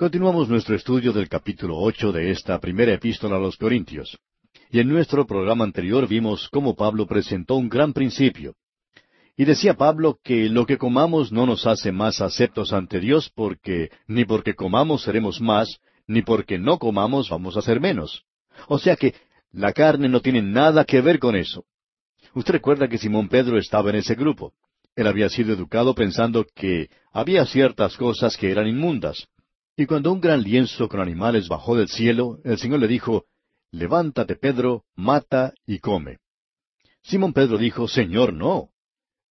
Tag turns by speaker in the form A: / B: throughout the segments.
A: Continuamos nuestro estudio del capítulo ocho de esta primera epístola a los Corintios. Y en nuestro programa anterior vimos cómo Pablo presentó un gran principio. Y decía Pablo que lo que comamos no nos hace más aceptos ante Dios porque ni porque comamos seremos más, ni porque no comamos vamos a ser menos. O sea que la carne no tiene nada que ver con eso. Usted recuerda que Simón Pedro estaba en ese grupo. Él había sido educado pensando que había ciertas cosas que eran inmundas. Y cuando un gran lienzo con animales bajó del cielo, el Señor le dijo, Levántate, Pedro, mata y come. Simón Pedro dijo, Señor, no.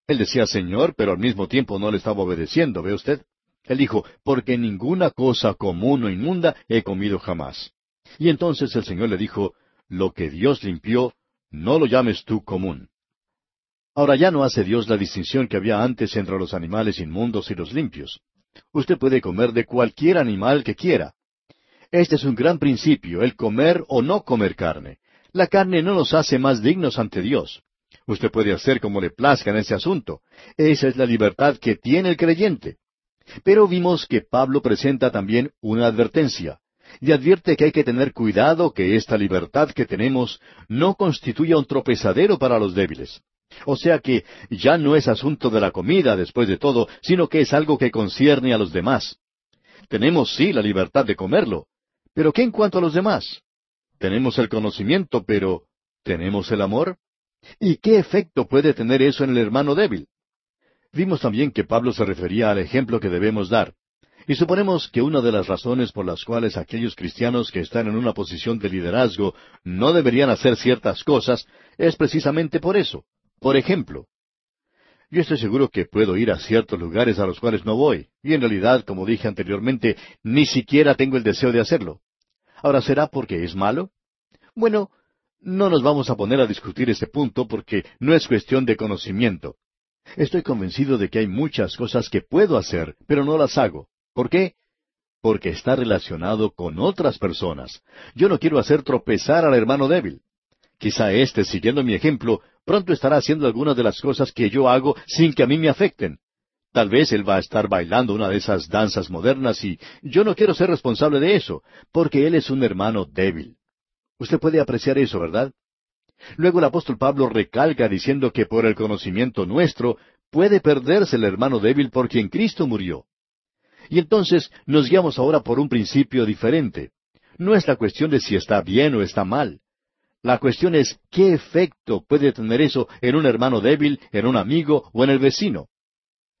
A: Él decía Señor, pero al mismo tiempo no le estaba obedeciendo, ¿ve usted? Él dijo, porque ninguna cosa común o inmunda he comido jamás. Y entonces el Señor le dijo, Lo que Dios limpió, no lo llames tú común. Ahora ya no hace Dios la distinción que había antes entre los animales inmundos y los limpios. Usted puede comer de cualquier animal que quiera. Este es un gran principio, el comer o no comer carne. La carne no nos hace más dignos ante Dios. Usted puede hacer como le plazca en ese asunto. Esa es la libertad que tiene el creyente. Pero vimos que Pablo presenta también una advertencia, y advierte que hay que tener cuidado que esta libertad que tenemos no constituya un tropezadero para los débiles. O sea que ya no es asunto de la comida, después de todo, sino que es algo que concierne a los demás. Tenemos sí la libertad de comerlo, pero ¿qué en cuanto a los demás? Tenemos el conocimiento, pero ¿tenemos el amor? ¿Y qué efecto puede tener eso en el hermano débil? Vimos también que Pablo se refería al ejemplo que debemos dar. Y suponemos que una de las razones por las cuales aquellos cristianos que están en una posición de liderazgo no deberían hacer ciertas cosas es precisamente por eso, por ejemplo, yo estoy seguro que puedo ir a ciertos lugares a los cuales no voy, y en realidad, como dije anteriormente, ni siquiera tengo el deseo de hacerlo. Ahora, ¿será porque es malo? Bueno, no nos vamos a poner a discutir ese punto porque no es cuestión de conocimiento. Estoy convencido de que hay muchas cosas que puedo hacer, pero no las hago. ¿Por qué? Porque está relacionado con otras personas. Yo no quiero hacer tropezar al hermano débil. Quizá éste, siguiendo mi ejemplo, pronto estará haciendo algunas de las cosas que yo hago sin que a mí me afecten. Tal vez él va a estar bailando una de esas danzas modernas y yo no quiero ser responsable de eso, porque él es un hermano débil. Usted puede apreciar eso, ¿verdad? Luego el apóstol Pablo recalca diciendo que por el conocimiento nuestro puede perderse el hermano débil por quien Cristo murió. Y entonces nos guiamos ahora por un principio diferente. No es la cuestión de si está bien o está mal. La cuestión es qué efecto puede tener eso en un hermano débil, en un amigo o en el vecino.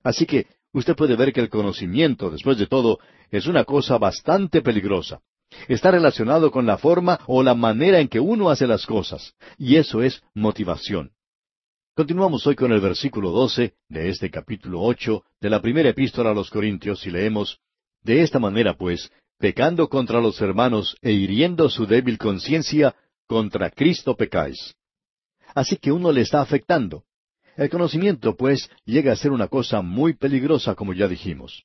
A: Así que usted puede ver que el conocimiento, después de todo, es una cosa bastante peligrosa. Está relacionado con la forma o la manera en que uno hace las cosas, y eso es motivación. Continuamos hoy con el versículo 12 de este capítulo ocho de la primera epístola a los Corintios y leemos De esta manera, pues, pecando contra los hermanos e hiriendo su débil conciencia, contra Cristo pecáis. Así que uno le está afectando. El conocimiento, pues, llega a ser una cosa muy peligrosa, como ya dijimos.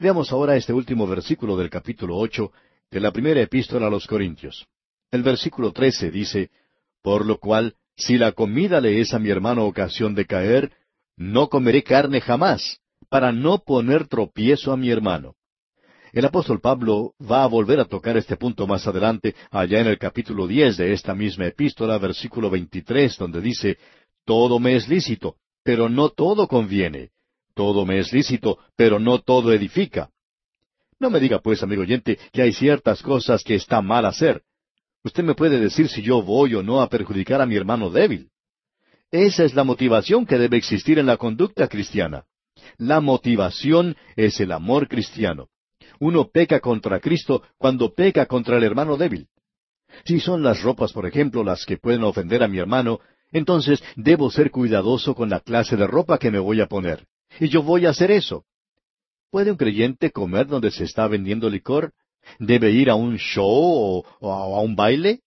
A: Veamos ahora este último versículo del capítulo ocho de la primera epístola a los Corintios. El versículo trece dice, Por lo cual, si la comida le es a mi hermano ocasión de caer, no comeré carne jamás, para no poner tropiezo a mi hermano. El apóstol Pablo va a volver a tocar este punto más adelante, allá en el capítulo diez de esta misma epístola, versículo veintitrés, donde dice, Todo me es lícito, pero no todo conviene. Todo me es lícito, pero no todo edifica. No me diga pues, amigo oyente, que hay ciertas cosas que está mal hacer. Usted me puede decir si yo voy o no a perjudicar a mi hermano débil. Esa es la motivación que debe existir en la conducta cristiana. La motivación es el amor cristiano uno peca contra Cristo cuando peca contra el hermano débil. Si son las ropas, por ejemplo, las que pueden ofender a mi hermano, entonces debo ser cuidadoso con la clase de ropa que me voy a poner. Y yo voy a hacer eso. ¿Puede un creyente comer donde se está vendiendo licor? ¿Debe ir a un show o, a un baile?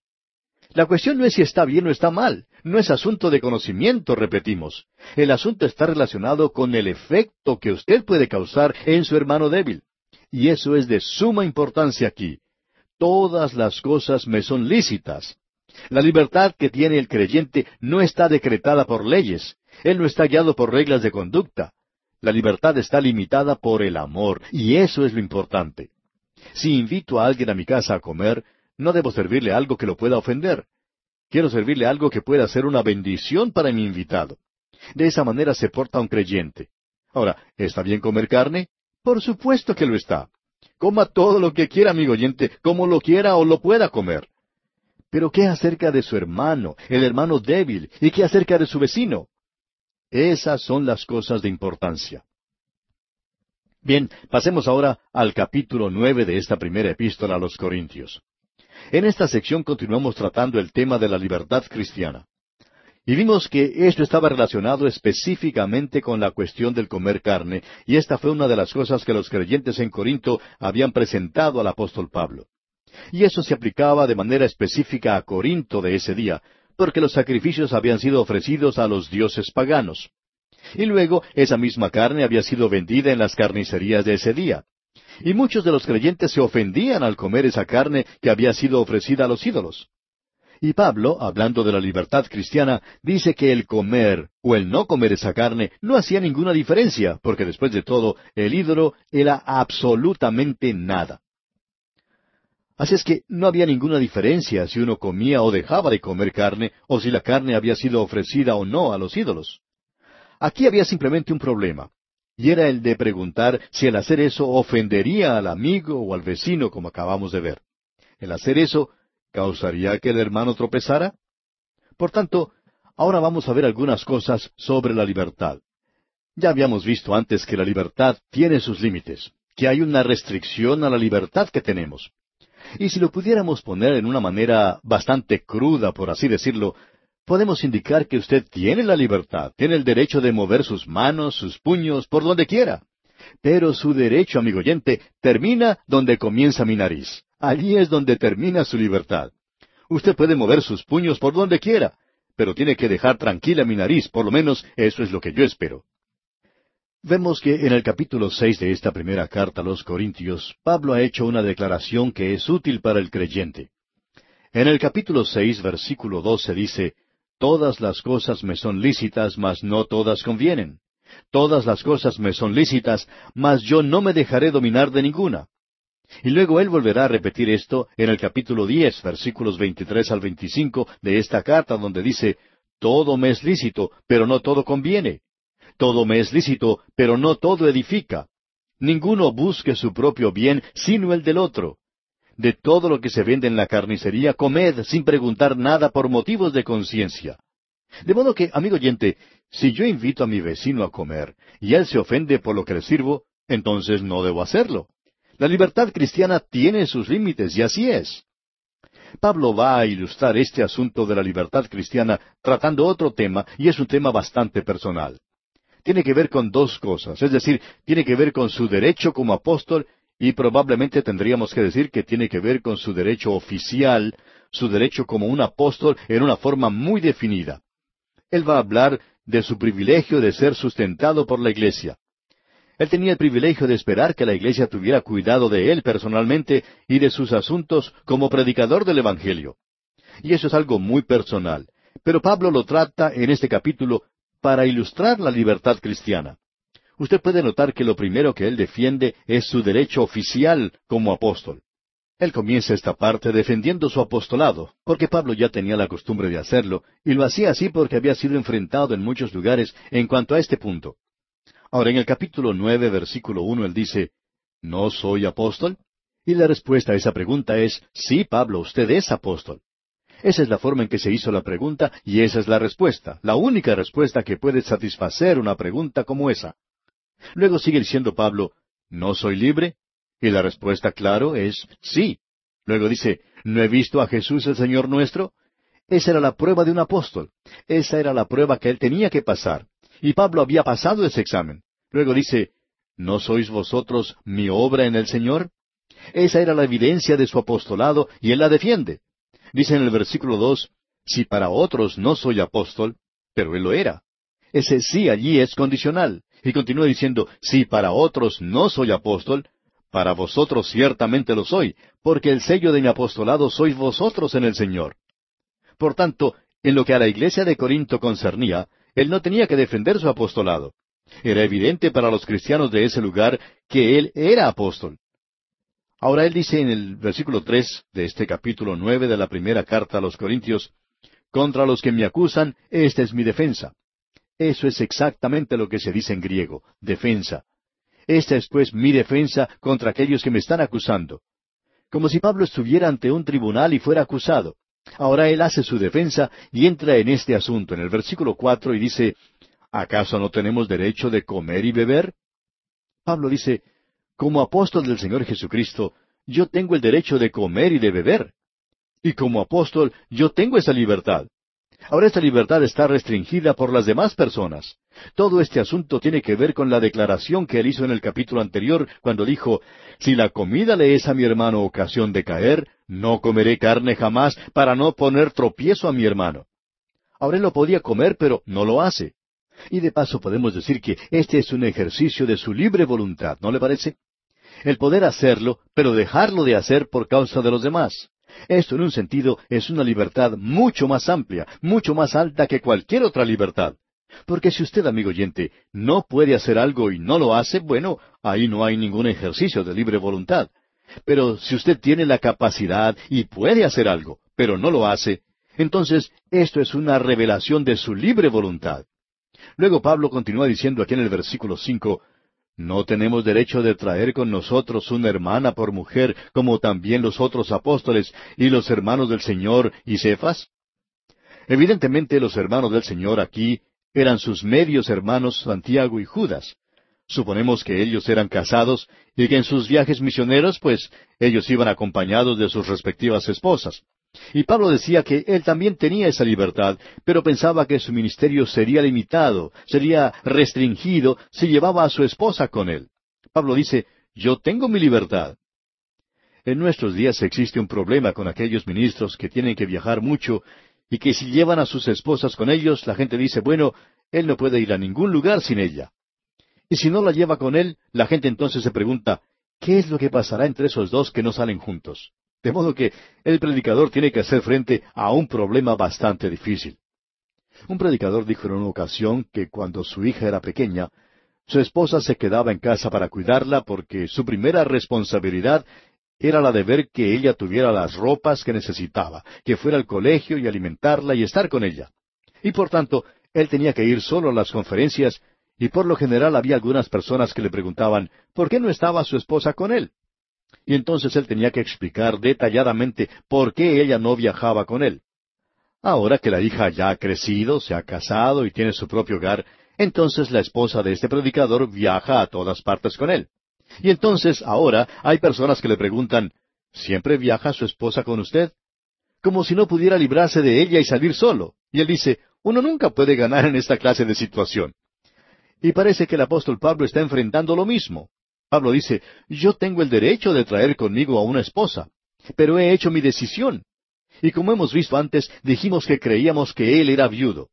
A: La cuestión no es si está bien o está mal. No es asunto de conocimiento, repetimos. El asunto está relacionado con el efecto que usted puede causar en su hermano débil. Y eso es de suma importancia aquí. Todas las cosas me son lícitas. La libertad que tiene el creyente no está decretada por leyes. Él no está guiado por reglas de conducta. La libertad está limitada por el amor, y eso es lo importante. Si invito a alguien a mi casa a comer, no debo servirle algo que lo pueda ofender. Quiero servirle algo que pueda ser una bendición para mi invitado. De esa manera se porta un creyente. Ahora, ¿está bien comer carne? Por supuesto que lo está. Coma todo lo que quiera, amigo oyente, como lo quiera o lo pueda comer. Pero ¿qué acerca de su hermano, el hermano débil? ¿Y qué acerca de su vecino? Esas son las cosas de importancia. Bien, pasemos ahora al capítulo nueve de esta primera epístola a los Corintios. En esta sección continuamos tratando el tema de la libertad cristiana. Y vimos que esto estaba relacionado específicamente con la cuestión del comer carne, y esta fue una de las cosas que los creyentes en Corinto habían presentado al apóstol Pablo. Y eso se aplicaba de manera específica a Corinto de ese día, porque los sacrificios habían sido ofrecidos a los dioses paganos. Y luego esa misma carne había sido vendida en las carnicerías de ese día. Y muchos de los creyentes se ofendían al comer esa carne que había sido ofrecida a los ídolos. Y Pablo, hablando de la libertad cristiana, dice que el comer o el no comer esa carne no hacía ninguna diferencia, porque después de todo, el ídolo era absolutamente nada. Así es que no había ninguna diferencia si uno comía o dejaba de comer carne, o si la carne había sido ofrecida o no a los ídolos. Aquí había simplemente un problema, y era el de preguntar si el hacer eso ofendería al amigo o al vecino, como acabamos de ver. El hacer eso causaría que el hermano tropezara. Por tanto, ahora vamos a ver algunas cosas sobre la libertad. Ya habíamos visto antes que la libertad tiene sus límites, que hay una restricción a la libertad que tenemos. Y si lo pudiéramos poner en una manera bastante cruda, por así decirlo, podemos indicar que usted tiene la libertad, tiene el derecho de mover sus manos, sus puños, por donde quiera. Pero su derecho, amigo oyente, termina donde comienza mi nariz. Allí es donde termina su libertad. Usted puede mover sus puños por donde quiera, pero tiene que dejar tranquila mi nariz, por lo menos eso es lo que yo espero. Vemos que en el capítulo seis de esta primera carta a los Corintios, Pablo ha hecho una declaración que es útil para el creyente. En el capítulo seis, versículo doce dice, Todas las cosas me son lícitas, mas no todas convienen. Todas las cosas me son lícitas, mas yo no me dejaré dominar de ninguna. Y luego él volverá a repetir esto en el capítulo diez, versículos veintitrés al veinticinco de esta carta, donde dice, Todo me es lícito, pero no todo conviene. Todo me es lícito, pero no todo edifica. Ninguno busque su propio bien, sino el del otro. De todo lo que se vende en la carnicería, comed sin preguntar nada por motivos de conciencia. De modo que, amigo oyente, si yo invito a mi vecino a comer y él se ofende por lo que le sirvo, entonces no debo hacerlo. La libertad cristiana tiene sus límites y así es. Pablo va a ilustrar este asunto de la libertad cristiana tratando otro tema y es un tema bastante personal tiene que ver con dos cosas, es decir, tiene que ver con su derecho como apóstol y probablemente tendríamos que decir que tiene que ver con su derecho oficial, su derecho como un apóstol en una forma muy definida. Él va a hablar de su privilegio de ser sustentado por la iglesia. Él tenía el privilegio de esperar que la iglesia tuviera cuidado de él personalmente y de sus asuntos como predicador del Evangelio. Y eso es algo muy personal. Pero Pablo lo trata en este capítulo para ilustrar la libertad cristiana. Usted puede notar que lo primero que él defiende es su derecho oficial como apóstol. Él comienza esta parte defendiendo su apostolado, porque Pablo ya tenía la costumbre de hacerlo, y lo hacía así porque había sido enfrentado en muchos lugares en cuanto a este punto. Ahora, en el capítulo nueve, versículo uno, él dice, ¿No soy apóstol? Y la respuesta a esa pregunta es, sí, Pablo, usted es apóstol. Esa es la forma en que se hizo la pregunta y esa es la respuesta, la única respuesta que puede satisfacer una pregunta como esa. Luego sigue diciendo Pablo, ¿no soy libre? Y la respuesta, claro, es sí. Luego dice, ¿no he visto a Jesús el Señor nuestro? Esa era la prueba de un apóstol. Esa era la prueba que él tenía que pasar. Y Pablo había pasado ese examen. Luego dice, ¿no sois vosotros mi obra en el Señor? Esa era la evidencia de su apostolado y él la defiende. Dice en el versículo dos, si para otros no soy apóstol, pero él lo era. Ese sí allí es condicional. Y continúa diciendo, si para otros no soy apóstol, para vosotros ciertamente lo soy, porque el sello de mi apostolado sois vosotros en el Señor. Por tanto, en lo que a la iglesia de Corinto concernía, él no tenía que defender su apostolado. Era evidente para los cristianos de ese lugar que él era apóstol. Ahora él dice en el versículo tres de este capítulo nueve de la primera carta a los Corintios, Contra los que me acusan, esta es mi defensa. Eso es exactamente lo que se dice en griego, defensa. Esta es pues mi defensa contra aquellos que me están acusando. Como si Pablo estuviera ante un tribunal y fuera acusado. Ahora él hace su defensa y entra en este asunto en el versículo cuatro y dice, ¿acaso no tenemos derecho de comer y beber? Pablo dice, como apóstol del Señor Jesucristo, yo tengo el derecho de comer y de beber. Y como apóstol, yo tengo esa libertad. Ahora esta libertad está restringida por las demás personas. Todo este asunto tiene que ver con la declaración que él hizo en el capítulo anterior, cuando dijo, Si la comida le es a mi hermano ocasión de caer, no comeré carne jamás para no poner tropiezo a mi hermano. Ahora él lo podía comer, pero no lo hace. Y de paso podemos decir que este es un ejercicio de su libre voluntad, ¿no le parece? El poder hacerlo, pero dejarlo de hacer por causa de los demás. Esto en un sentido es una libertad mucho más amplia, mucho más alta que cualquier otra libertad. Porque si usted, amigo oyente, no puede hacer algo y no lo hace, bueno, ahí no hay ningún ejercicio de libre voluntad. Pero si usted tiene la capacidad y puede hacer algo, pero no lo hace, entonces esto es una revelación de su libre voluntad. Luego Pablo continúa diciendo aquí en el versículo cinco, ¿No tenemos derecho de traer con nosotros una hermana por mujer, como también los otros apóstoles y los hermanos del Señor y Cefas? Evidentemente los hermanos del Señor aquí eran sus medios hermanos Santiago y Judas. Suponemos que ellos eran casados y que en sus viajes misioneros, pues, ellos iban acompañados de sus respectivas esposas. Y Pablo decía que él también tenía esa libertad, pero pensaba que su ministerio sería limitado, sería restringido si llevaba a su esposa con él. Pablo dice, yo tengo mi libertad. En nuestros días existe un problema con aquellos ministros que tienen que viajar mucho y que si llevan a sus esposas con ellos, la gente dice, bueno, él no puede ir a ningún lugar sin ella. Y si no la lleva con él, la gente entonces se pregunta, ¿qué es lo que pasará entre esos dos que no salen juntos? De modo que el predicador tiene que hacer frente a un problema bastante difícil. Un predicador dijo en una ocasión que cuando su hija era pequeña, su esposa se quedaba en casa para cuidarla porque su primera responsabilidad era la de ver que ella tuviera las ropas que necesitaba, que fuera al colegio y alimentarla y estar con ella. Y por tanto, él tenía que ir solo a las conferencias, y por lo general había algunas personas que le preguntaban, ¿por qué no estaba su esposa con él? Y entonces él tenía que explicar detalladamente por qué ella no viajaba con él. Ahora que la hija ya ha crecido, se ha casado y tiene su propio hogar, entonces la esposa de este predicador viaja a todas partes con él. Y entonces ahora hay personas que le preguntan, ¿siempre viaja su esposa con usted? Como si no pudiera librarse de ella y salir solo. Y él dice, uno nunca puede ganar en esta clase de situación. Y parece que el apóstol Pablo está enfrentando lo mismo. Pablo dice, yo tengo el derecho de traer conmigo a una esposa, pero he hecho mi decisión. Y como hemos visto antes, dijimos que creíamos que él era viudo.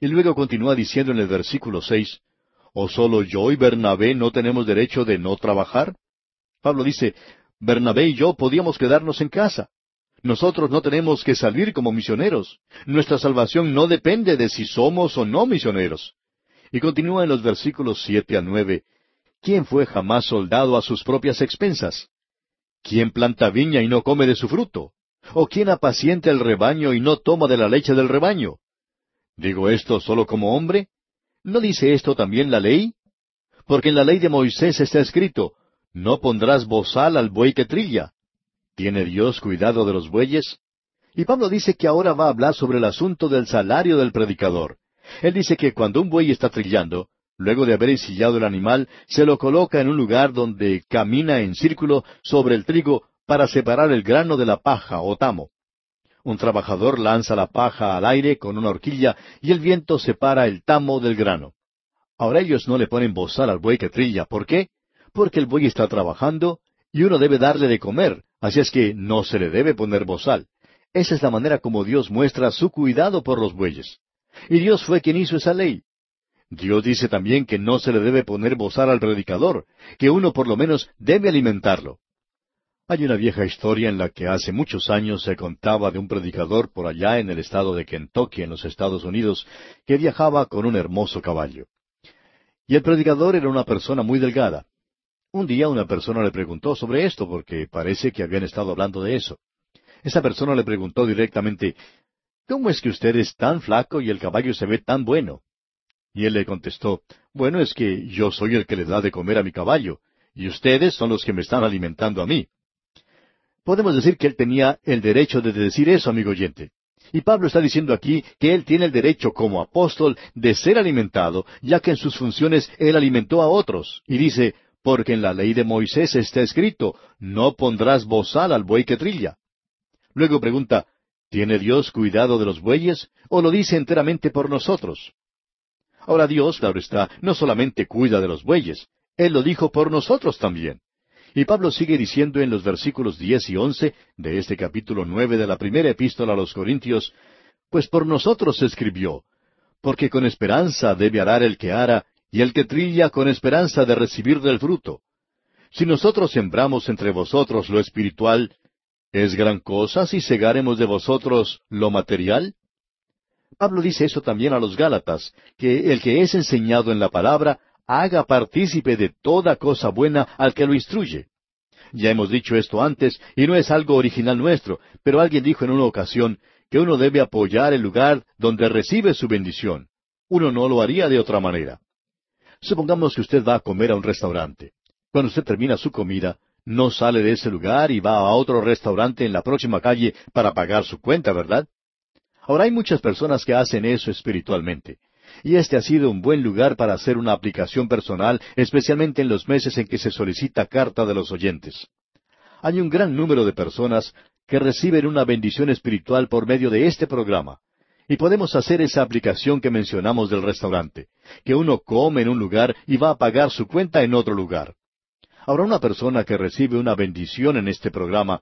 A: Y luego continúa diciendo en el versículo seis, ¿O solo yo y Bernabé no tenemos derecho de no trabajar? Pablo dice, Bernabé y yo podíamos quedarnos en casa. Nosotros no tenemos que salir como misioneros. Nuestra salvación no depende de si somos o no misioneros. Y continúa en los versículos siete a nueve, ¿Quién fue jamás soldado a sus propias expensas? ¿Quién planta viña y no come de su fruto? ¿O quién apacienta el rebaño y no toma de la leche del rebaño? ¿Digo esto solo como hombre? ¿No dice esto también la ley? Porque en la ley de Moisés está escrito, no pondrás bozal al buey que trilla. ¿Tiene Dios cuidado de los bueyes? Y Pablo dice que ahora va a hablar sobre el asunto del salario del predicador. Él dice que cuando un buey está trillando, Luego de haber ensillado el animal, se lo coloca en un lugar donde camina en círculo sobre el trigo para separar el grano de la paja o tamo. Un trabajador lanza la paja al aire con una horquilla y el viento separa el tamo del grano. Ahora ellos no le ponen bozal al buey que trilla. ¿Por qué? Porque el buey está trabajando y uno debe darle de comer, así es que no se le debe poner bozal. Esa es la manera como Dios muestra su cuidado por los bueyes. Y Dios fue quien hizo esa ley. Dios dice también que no se le debe poner bozar al predicador, que uno por lo menos debe alimentarlo. Hay una vieja historia en la que hace muchos años se contaba de un predicador por allá en el estado de Kentucky, en los Estados Unidos, que viajaba con un hermoso caballo. Y el predicador era una persona muy delgada. Un día una persona le preguntó sobre esto porque parece que habían estado hablando de eso. Esa persona le preguntó directamente, ¿Cómo es que usted es tan flaco y el caballo se ve tan bueno? Y él le contestó, Bueno, es que yo soy el que le da de comer a mi caballo, y ustedes son los que me están alimentando a mí. Podemos decir que él tenía el derecho de decir eso, amigo oyente. Y Pablo está diciendo aquí que él tiene el derecho como apóstol de ser alimentado, ya que en sus funciones él alimentó a otros. Y dice, porque en la ley de Moisés está escrito, no pondrás bozal al buey que trilla. Luego pregunta, ¿tiene Dios cuidado de los bueyes o lo dice enteramente por nosotros? Ahora Dios, claro está, no solamente cuida de los bueyes, Él lo dijo por nosotros también. Y Pablo sigue diciendo en los versículos diez y once de este capítulo nueve de la primera epístola a los Corintios, Pues por nosotros escribió, porque con esperanza debe arar el que ara, y el que trilla con esperanza de recibir del fruto. Si nosotros sembramos entre vosotros lo espiritual, ¿es gran cosa si segaremos de vosotros lo material? Pablo dice eso también a los Gálatas, que el que es enseñado en la palabra haga partícipe de toda cosa buena al que lo instruye. Ya hemos dicho esto antes, y no es algo original nuestro, pero alguien dijo en una ocasión que uno debe apoyar el lugar donde recibe su bendición. Uno no lo haría de otra manera. Supongamos que usted va a comer a un restaurante. Cuando usted termina su comida, no sale de ese lugar y va a otro restaurante en la próxima calle para pagar su cuenta, ¿verdad? Ahora hay muchas personas que hacen eso espiritualmente. Y este ha sido un buen lugar para hacer una aplicación personal, especialmente en los meses en que se solicita carta de los oyentes. Hay un gran número de personas que reciben una bendición espiritual por medio de este programa. Y podemos hacer esa aplicación que mencionamos del restaurante, que uno come en un lugar y va a pagar su cuenta en otro lugar. Ahora una persona que recibe una bendición en este programa,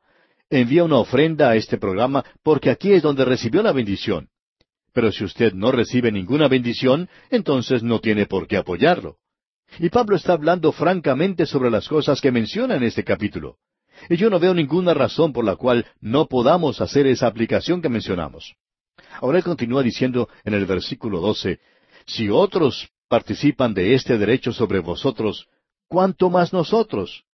A: envía una ofrenda a este programa porque aquí es donde recibió la bendición. Pero si usted no recibe ninguna bendición, entonces no tiene por qué apoyarlo. Y Pablo está hablando francamente sobre las cosas que menciona en este capítulo. Y yo no veo ninguna razón por la cual no podamos hacer esa aplicación que mencionamos. Ahora él continúa diciendo en el versículo 12, si otros participan de este derecho sobre vosotros, ¿cuánto más nosotros?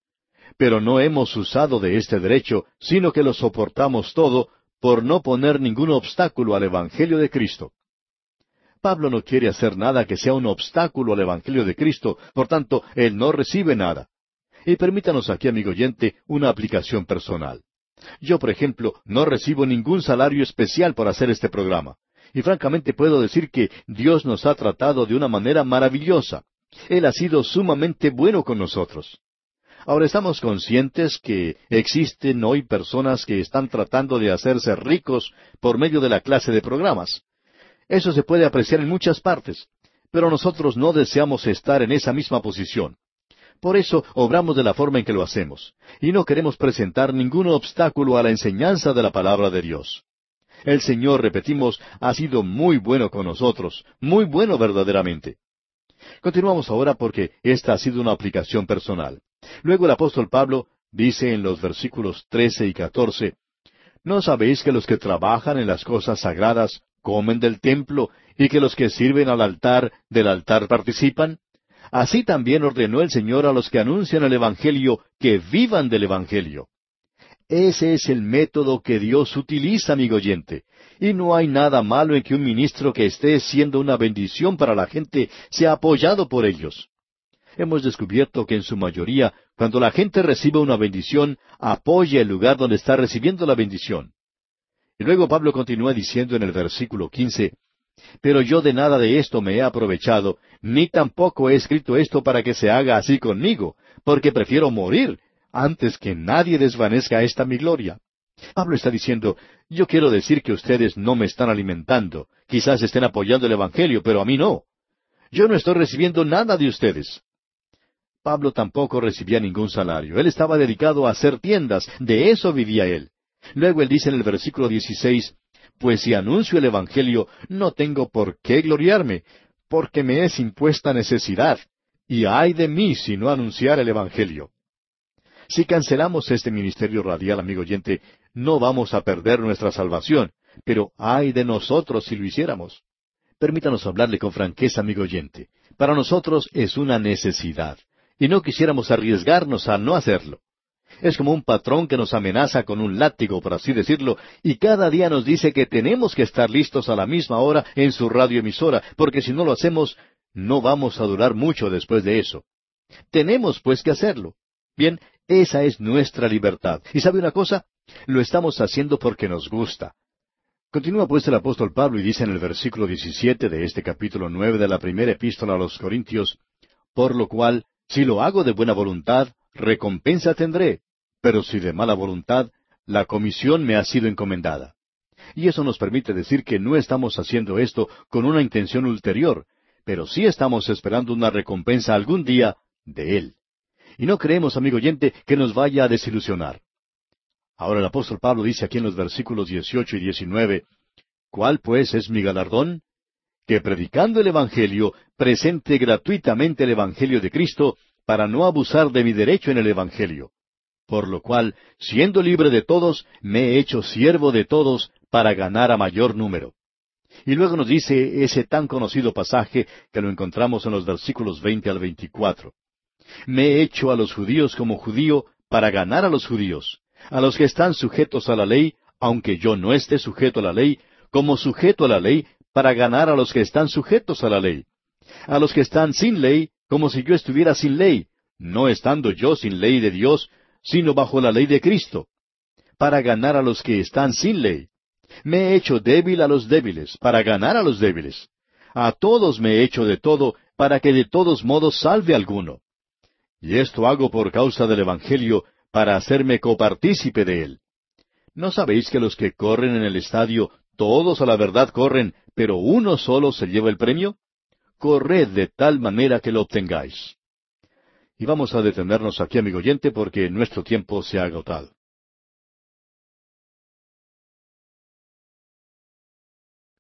A: Pero no hemos usado de este derecho, sino que lo soportamos todo por no poner ningún obstáculo al Evangelio de Cristo. Pablo no quiere hacer nada que sea un obstáculo al Evangelio de Cristo, por tanto, él no recibe nada. Y permítanos aquí, amigo oyente, una aplicación personal. Yo, por ejemplo, no recibo ningún salario especial por hacer este programa. Y francamente puedo decir que Dios nos ha tratado de una manera maravillosa. Él ha sido sumamente bueno con nosotros. Ahora estamos conscientes que existen hoy personas que están tratando de hacerse ricos por medio de la clase de programas. Eso se puede apreciar en muchas partes, pero nosotros no deseamos estar en esa misma posición. Por eso obramos de la forma en que lo hacemos, y no queremos presentar ningún obstáculo a la enseñanza de la palabra de Dios. El Señor, repetimos, ha sido muy bueno con nosotros, muy bueno verdaderamente. Continuamos ahora porque esta ha sido una aplicación personal. Luego el apóstol Pablo dice en los versículos trece y catorce, ¿No sabéis que los que trabajan en las cosas sagradas comen del templo y que los que sirven al altar del altar participan? Así también ordenó el Señor a los que anuncian el Evangelio que vivan del Evangelio. Ese es el método que Dios utiliza, amigo oyente. Y no hay nada malo en que un ministro que esté siendo una bendición para la gente sea apoyado por ellos. Hemos descubierto que en su mayoría, cuando la gente recibe una bendición, apoya el lugar donde está recibiendo la bendición. Y luego Pablo continúa diciendo en el versículo quince, pero yo de nada de esto me he aprovechado, ni tampoco he escrito esto para que se haga así conmigo, porque prefiero morir antes que nadie desvanezca esta mi gloria. Pablo está diciendo, yo quiero decir que ustedes no me están alimentando, quizás estén apoyando el Evangelio, pero a mí no. Yo no estoy recibiendo nada de ustedes. Pablo tampoco recibía ningún salario. Él estaba dedicado a hacer tiendas, de eso vivía él. Luego él dice en el versículo 16, pues si anuncio el Evangelio, no tengo por qué gloriarme, porque me es impuesta necesidad, y ay de mí si no anunciar el Evangelio. Si cancelamos este ministerio radial, amigo oyente, no vamos a perder nuestra salvación, pero ay de nosotros si lo hiciéramos. Permítanos hablarle con franqueza, amigo oyente. Para nosotros es una necesidad, y no quisiéramos arriesgarnos a no hacerlo. Es como un patrón que nos amenaza con un látigo, por así decirlo, y cada día nos dice que tenemos que estar listos a la misma hora en su radioemisora, porque si no lo hacemos, no vamos a durar mucho después de eso. Tenemos pues que hacerlo. Bien, esa es nuestra libertad. ¿Y sabe una cosa? Lo estamos haciendo porque nos gusta. Continúa pues el apóstol Pablo y dice en el versículo 17 de este capítulo nueve de la primera epístola a los Corintios, por lo cual, si lo hago de buena voluntad, recompensa tendré, pero si de mala voluntad, la comisión me ha sido encomendada. Y eso nos permite decir que no estamos haciendo esto con una intención ulterior, pero sí estamos esperando una recompensa algún día de Él. Y no creemos, amigo oyente, que nos vaya a desilusionar. Ahora el apóstol Pablo dice aquí en los versículos 18 y 19, ¿cuál pues es mi galardón? Que predicando el Evangelio, presente gratuitamente el Evangelio de Cristo, para no abusar de mi derecho en el Evangelio por lo cual, siendo libre de todos, me he hecho siervo de todos para ganar a mayor número. Y luego nos dice ese tan conocido pasaje que lo encontramos en los versículos veinte al veinticuatro. Me he hecho a los judíos como judío para ganar a los judíos, a los que están sujetos a la ley, aunque yo no esté sujeto a la ley, como sujeto a la ley, para ganar a los que están sujetos a la ley, a los que están sin ley, como si yo estuviera sin ley, no estando yo sin ley de Dios, sino bajo la ley de Cristo, para ganar a los que están sin ley. Me he hecho débil a los débiles, para ganar a los débiles. A todos me he hecho de todo, para que de todos modos salve alguno. Y esto hago por causa del Evangelio, para hacerme copartícipe de él. ¿No sabéis que los que corren en el estadio, todos a la verdad corren, pero uno solo se lleva el premio? Corred de tal manera que lo obtengáis. Y vamos a detenernos aquí, amigo oyente, porque nuestro tiempo se ha agotado.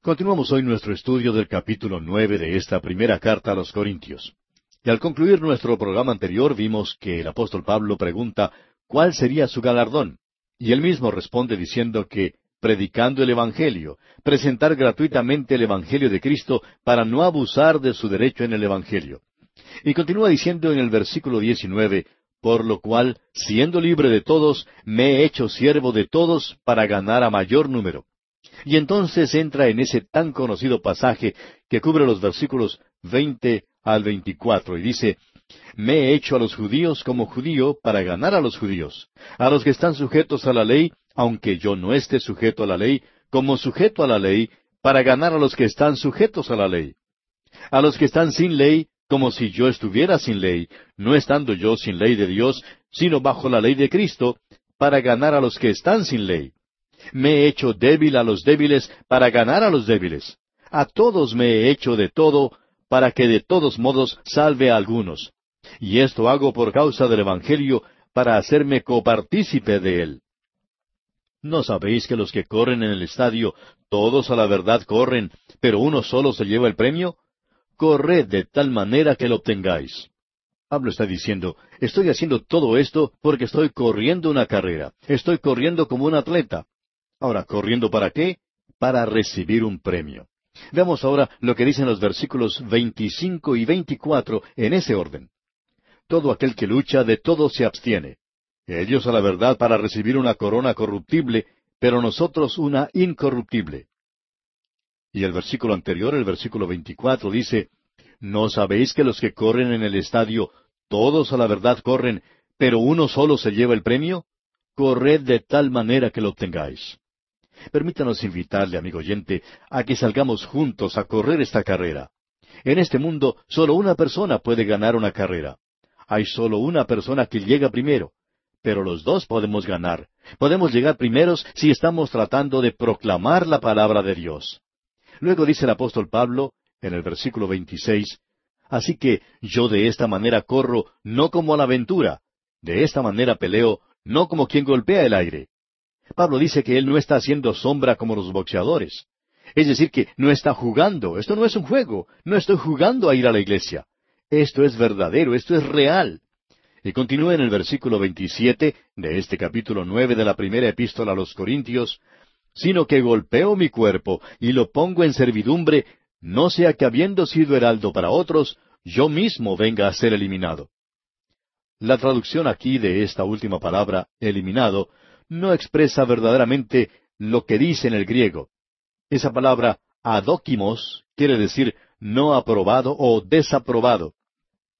A: Continuamos hoy nuestro estudio del capítulo nueve de esta primera carta a los Corintios. Y al concluir nuestro programa anterior vimos que el apóstol Pablo pregunta cuál sería su galardón. Y él mismo responde diciendo que, predicando el Evangelio, presentar gratuitamente el Evangelio de Cristo para no abusar de su derecho en el Evangelio. Y continúa diciendo en el versículo 19, por lo cual, siendo libre de todos, me he hecho siervo de todos para ganar a mayor número. Y entonces entra en ese tan conocido pasaje que cubre los versículos 20 al 24 y dice, me he hecho a los judíos como judío para ganar a los judíos, a los que están sujetos a la ley, aunque yo no esté sujeto a la ley, como sujeto a la ley, para ganar a los que están sujetos a la ley, a los que están sin ley, como si yo estuviera sin ley, no estando yo sin ley de Dios, sino bajo la ley de Cristo, para ganar a los que están sin ley. Me he hecho débil a los débiles para ganar a los débiles. A todos me he hecho de todo, para que de todos modos salve a algunos. Y esto hago por causa del Evangelio, para hacerme copartícipe de él. ¿No sabéis que los que corren en el estadio, todos a la verdad corren, pero uno solo se lleva el premio? corred de tal manera que lo obtengáis. Pablo está diciendo, estoy haciendo todo esto porque estoy corriendo una carrera, estoy corriendo como un atleta. Ahora, ¿corriendo para qué? Para recibir un premio. Veamos ahora lo que dicen los versículos 25 y 24 en ese orden. Todo aquel que lucha de todo se abstiene. Ellos a la verdad para recibir una corona corruptible, pero nosotros una incorruptible. Y el versículo anterior, el versículo 24, dice, ¿No sabéis que los que corren en el estadio, todos a la verdad corren, pero uno solo se lleva el premio? Corred de tal manera que lo obtengáis. Permítanos invitarle, amigo oyente, a que salgamos juntos a correr esta carrera. En este mundo, solo una persona puede ganar una carrera. Hay solo una persona que llega primero. Pero los dos podemos ganar. Podemos llegar primeros si estamos tratando de proclamar la palabra de Dios. Luego dice el apóstol Pablo, en el versículo 26, Así que yo de esta manera corro no como a la aventura, de esta manera peleo no como quien golpea el aire. Pablo dice que él no está haciendo sombra como los boxeadores. Es decir, que no está jugando, esto no es un juego, no estoy jugando a ir a la iglesia. Esto es verdadero, esto es real. Y continúa en el versículo 27 de este capítulo nueve de la primera epístola a los Corintios, sino que golpeo mi cuerpo y lo pongo en servidumbre, no sea que habiendo sido heraldo para otros, yo mismo venga a ser eliminado. la traducción aquí de esta última palabra, eliminado, no expresa verdaderamente lo que dice en el griego. Esa palabra adóquimos quiere decir no aprobado o desaprobado.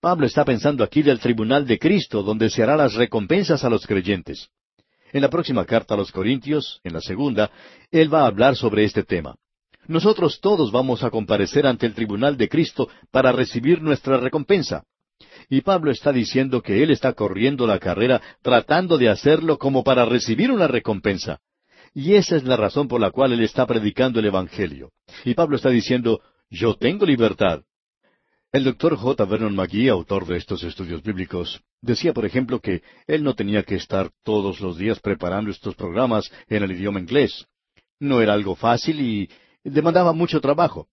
A: Pablo está pensando aquí del tribunal de Cristo, donde se hará las recompensas a los creyentes. En la próxima carta a los Corintios, en la segunda, él va a hablar sobre este tema. Nosotros todos vamos a comparecer ante el tribunal de Cristo para recibir nuestra recompensa. Y Pablo está diciendo que él está corriendo la carrera tratando de hacerlo como para recibir una recompensa. Y esa es la razón por la cual él está predicando el Evangelio. Y Pablo está diciendo, yo tengo libertad. El doctor J. Vernon McGee, autor de estos estudios bíblicos, decía, por ejemplo, que él no tenía que estar todos los días preparando estos programas en el idioma inglés. No era algo fácil y demandaba mucho trabajo.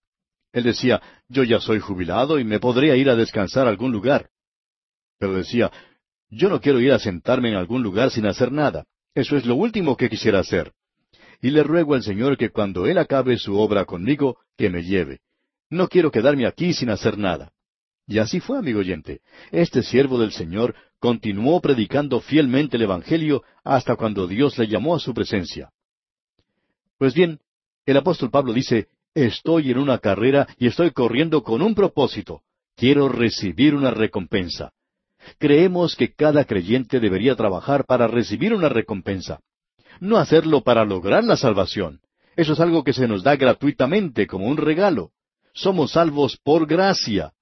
A: Él decía, yo ya soy jubilado y me podría ir a descansar a algún lugar. Pero decía, yo no quiero ir a sentarme en algún lugar sin hacer nada. Eso es lo último que quisiera hacer. Y le ruego al Señor que cuando Él acabe su obra conmigo, que me lleve. No quiero quedarme aquí sin hacer nada. Y así fue, amigo oyente. Este siervo del Señor continuó predicando fielmente el Evangelio hasta cuando Dios le llamó a su presencia. Pues bien, el apóstol Pablo dice, estoy en una carrera y estoy corriendo con un propósito. Quiero recibir una recompensa. Creemos que cada creyente debería trabajar para recibir una recompensa. No hacerlo para lograr la salvación. Eso es algo que se nos da gratuitamente como un regalo. Somos salvos por gracia.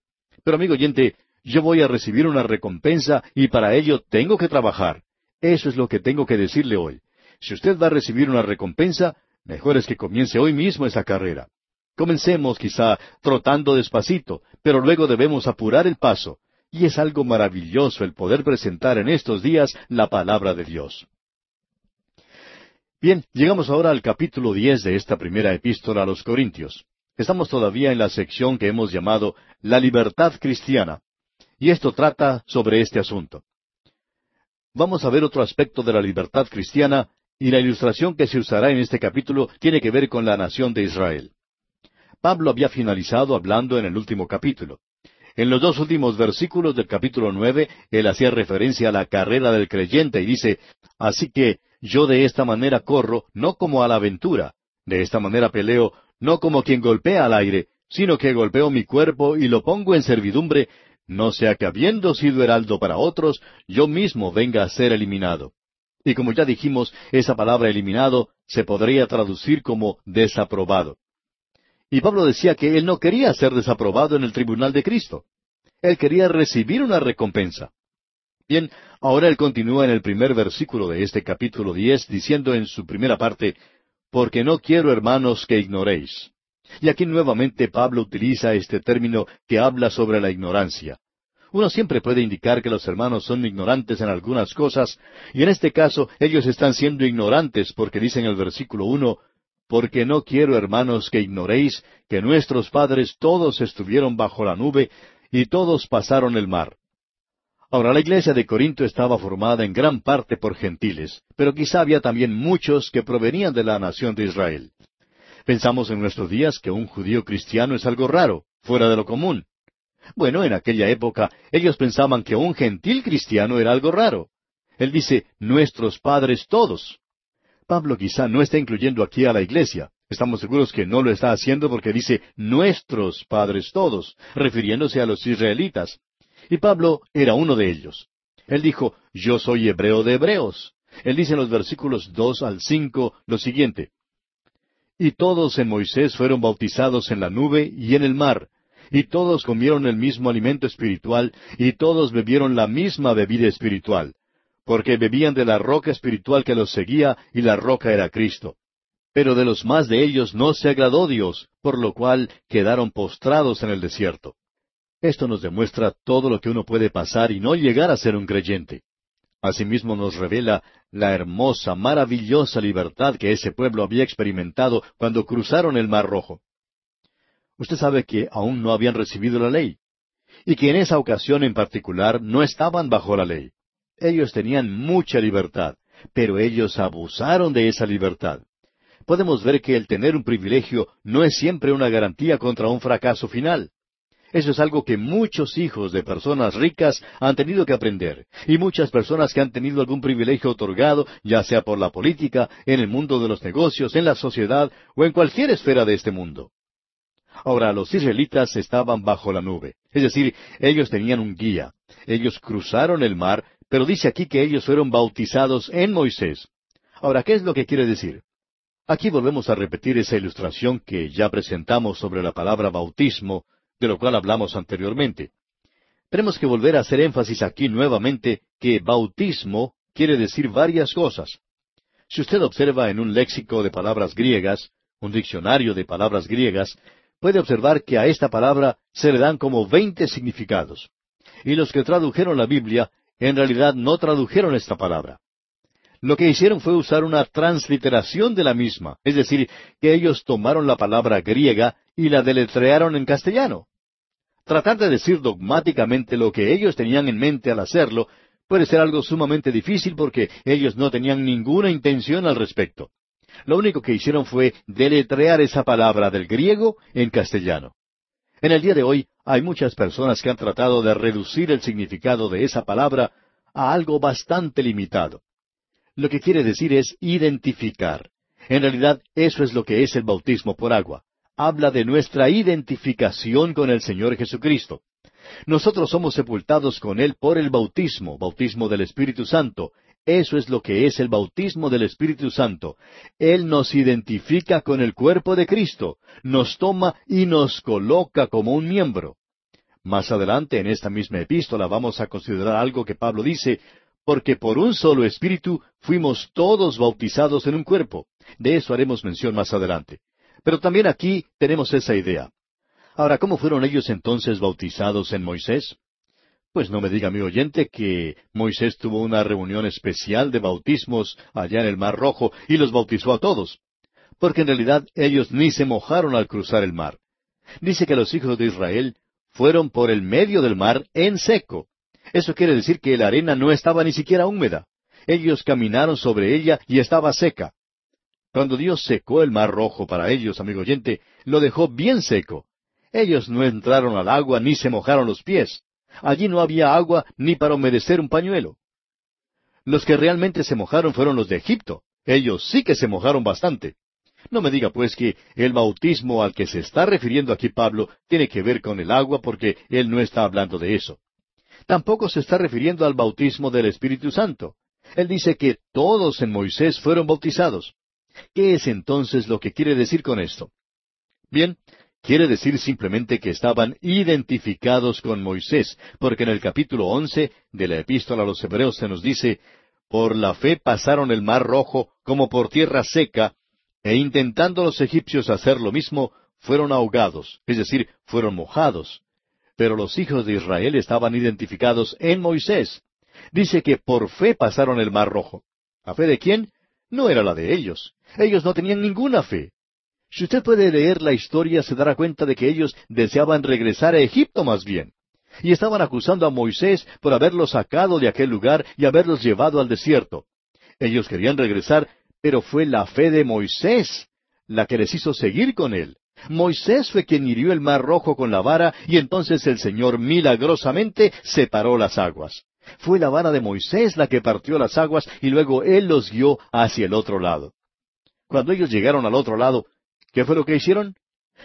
A: Pero amigo oyente, yo voy a recibir una recompensa y para ello tengo que trabajar. Eso es lo que tengo que decirle hoy. Si usted va a recibir una recompensa, mejor es que comience hoy mismo esa carrera. Comencemos quizá trotando despacito, pero luego debemos apurar el paso. Y es algo maravilloso el poder presentar en estos días la palabra de Dios. Bien, llegamos ahora al capítulo diez de esta primera epístola a los Corintios. Estamos todavía en la sección que hemos llamado La libertad cristiana, y esto trata sobre este asunto. Vamos a ver otro aspecto de la libertad cristiana, y la ilustración que se usará en este capítulo tiene que ver con la nación de Israel. Pablo había finalizado hablando en el último capítulo. En los dos últimos versículos del capítulo nueve, él hacía referencia a la carrera del creyente y dice, Así que yo de esta manera corro, no como a la aventura, de esta manera peleo, no como quien golpea al aire, sino que golpeo mi cuerpo y lo pongo en servidumbre, no sea que habiendo sido heraldo para otros, yo mismo venga a ser eliminado. Y como ya dijimos, esa palabra eliminado se podría traducir como desaprobado. Y Pablo decía que él no quería ser desaprobado en el tribunal de Cristo. Él quería recibir una recompensa. Bien, ahora él continúa en el primer versículo de este capítulo diez, diciendo en su primera parte, porque no quiero, hermanos, que ignoréis. Y aquí nuevamente Pablo utiliza este término que habla sobre la ignorancia. Uno siempre puede indicar que los hermanos son ignorantes en algunas cosas, y en este caso ellos están siendo ignorantes porque dice en el versículo uno, porque no quiero, hermanos, que ignoréis que nuestros padres todos estuvieron bajo la nube y todos pasaron el mar. Ahora, la iglesia de Corinto estaba formada en gran parte por gentiles, pero quizá había también muchos que provenían de la nación de Israel. Pensamos en nuestros días que un judío cristiano es algo raro, fuera de lo común. Bueno, en aquella época ellos pensaban que un gentil cristiano era algo raro. Él dice, nuestros padres todos. Pablo quizá no está incluyendo aquí a la iglesia. Estamos seguros que no lo está haciendo porque dice nuestros padres todos, refiriéndose a los israelitas. Y Pablo era uno de ellos. Él dijo, yo soy hebreo de hebreos. Él dice en los versículos dos al cinco lo siguiente. Y todos en Moisés fueron bautizados en la nube y en el mar, y todos comieron el mismo alimento espiritual, y todos bebieron la misma bebida espiritual, porque bebían de la roca espiritual que los seguía, y la roca era Cristo. Pero de los más de ellos no se agradó Dios, por lo cual quedaron postrados en el desierto. Esto nos demuestra todo lo que uno puede pasar y no llegar a ser un creyente. Asimismo nos revela la hermosa, maravillosa libertad que ese pueblo había experimentado cuando cruzaron el Mar Rojo. Usted sabe que aún no habían recibido la ley, y que en esa ocasión en particular no estaban bajo la ley. Ellos tenían mucha libertad, pero ellos abusaron de esa libertad. Podemos ver que el tener un privilegio no es siempre una garantía contra un fracaso final. Eso es algo que muchos hijos de personas ricas han tenido que aprender, y muchas personas que han tenido algún privilegio otorgado, ya sea por la política, en el mundo de los negocios, en la sociedad o en cualquier esfera de este mundo. Ahora, los israelitas estaban bajo la nube, es decir, ellos tenían un guía. Ellos cruzaron el mar, pero dice aquí que ellos fueron bautizados en Moisés. Ahora, ¿qué es lo que quiere decir? Aquí volvemos a repetir esa ilustración que ya presentamos sobre la palabra bautismo, de lo cual hablamos anteriormente. Tenemos que volver a hacer énfasis aquí nuevamente que bautismo quiere decir varias cosas. Si usted observa en un léxico de palabras griegas, un diccionario de palabras griegas, puede observar que a esta palabra se le dan como veinte significados. Y los que tradujeron la Biblia en realidad no tradujeron esta palabra. Lo que hicieron fue usar una transliteración de la misma, es decir, que ellos tomaron la palabra griega y la deletrearon en castellano. Tratar de decir dogmáticamente lo que ellos tenían en mente al hacerlo puede ser algo sumamente difícil porque ellos no tenían ninguna intención al respecto. Lo único que hicieron fue deletrear esa palabra del griego en castellano. En el día de hoy hay muchas personas que han tratado de reducir el significado de esa palabra a algo bastante limitado. Lo que quiere decir es identificar. En realidad, eso es lo que es el bautismo por agua. Habla de nuestra identificación con el Señor Jesucristo. Nosotros somos sepultados con Él por el bautismo, bautismo del Espíritu Santo. Eso es lo que es el bautismo del Espíritu Santo. Él nos identifica con el cuerpo de Cristo, nos toma y nos coloca como un miembro. Más adelante en esta misma epístola vamos a considerar algo que Pablo dice, porque por un solo espíritu fuimos todos bautizados en un cuerpo. De eso haremos mención más adelante. Pero también aquí tenemos esa idea. Ahora, ¿cómo fueron ellos entonces bautizados en Moisés? Pues no me diga mi oyente que Moisés tuvo una reunión especial de bautismos allá en el Mar Rojo y los bautizó a todos. Porque en realidad ellos ni se mojaron al cruzar el mar. Dice que los hijos de Israel fueron por el medio del mar en seco. Eso quiere decir que la arena no estaba ni siquiera húmeda. Ellos caminaron sobre ella y estaba seca. Cuando Dios secó el mar rojo para ellos, amigo oyente, lo dejó bien seco. Ellos no entraron al agua ni se mojaron los pies. Allí no había agua ni para humedecer un pañuelo. Los que realmente se mojaron fueron los de Egipto. Ellos sí que se mojaron bastante. No me diga pues que el bautismo al que se está refiriendo aquí Pablo tiene que ver con el agua porque él no está hablando de eso. Tampoco se está refiriendo al bautismo del Espíritu Santo. Él dice que todos en Moisés fueron bautizados. ¿Qué es entonces lo que quiere decir con esto? Bien, quiere decir simplemente que estaban identificados con Moisés, porque en el capítulo once de la epístola a los Hebreos se nos dice, por la fe pasaron el mar rojo como por tierra seca, e intentando los egipcios hacer lo mismo, fueron ahogados, es decir, fueron mojados. Pero los hijos de Israel estaban identificados en Moisés. Dice que por fe pasaron el mar rojo. ¿A fe de quién? No era la de ellos. Ellos no tenían ninguna fe. Si usted puede leer la historia, se dará cuenta de que ellos deseaban regresar a Egipto más bien. Y estaban acusando a Moisés por haberlos sacado de aquel lugar y haberlos llevado al desierto. Ellos querían regresar, pero fue la fe de Moisés la que les hizo seguir con él. Moisés fue quien hirió el mar rojo con la vara y entonces el Señor milagrosamente separó las aguas. Fue la vara de Moisés la que partió las aguas y luego él los guió hacia el otro lado. Cuando ellos llegaron al otro lado, ¿qué fue lo que hicieron?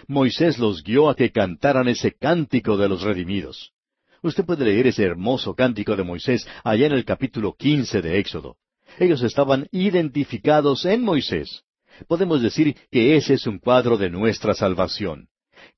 A: Moisés los guió a que cantaran ese cántico de los redimidos. Usted puede leer ese hermoso cántico de Moisés allá en el capítulo quince de Éxodo. Ellos estaban identificados en Moisés. Podemos decir que ese es un cuadro de nuestra salvación.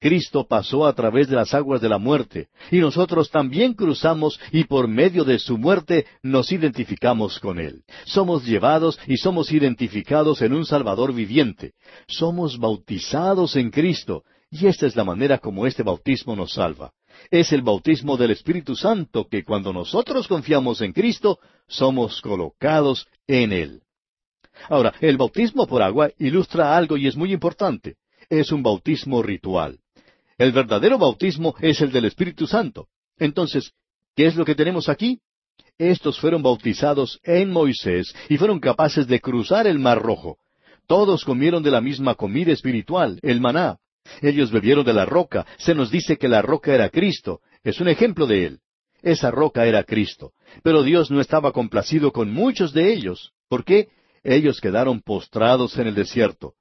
A: Cristo pasó a través de las aguas de la muerte, y nosotros también cruzamos y por medio de su muerte nos identificamos con Él. Somos llevados y somos identificados en un Salvador viviente. Somos bautizados en Cristo, y esta es la manera como este bautismo nos salva. Es el bautismo del Espíritu Santo que cuando nosotros confiamos en Cristo, somos colocados en Él. Ahora, el bautismo por agua ilustra algo y es muy importante. Es un bautismo ritual. El verdadero bautismo es el del Espíritu Santo. Entonces, ¿qué es lo que tenemos aquí? Estos fueron bautizados en Moisés y fueron capaces de cruzar el Mar Rojo. Todos comieron de la misma comida espiritual, el maná. Ellos bebieron de la roca. Se nos dice que la roca era Cristo. Es un ejemplo de él. Esa roca era Cristo. Pero Dios no estaba complacido con muchos de ellos. ¿Por qué? Ellos quedaron postrados en el desierto.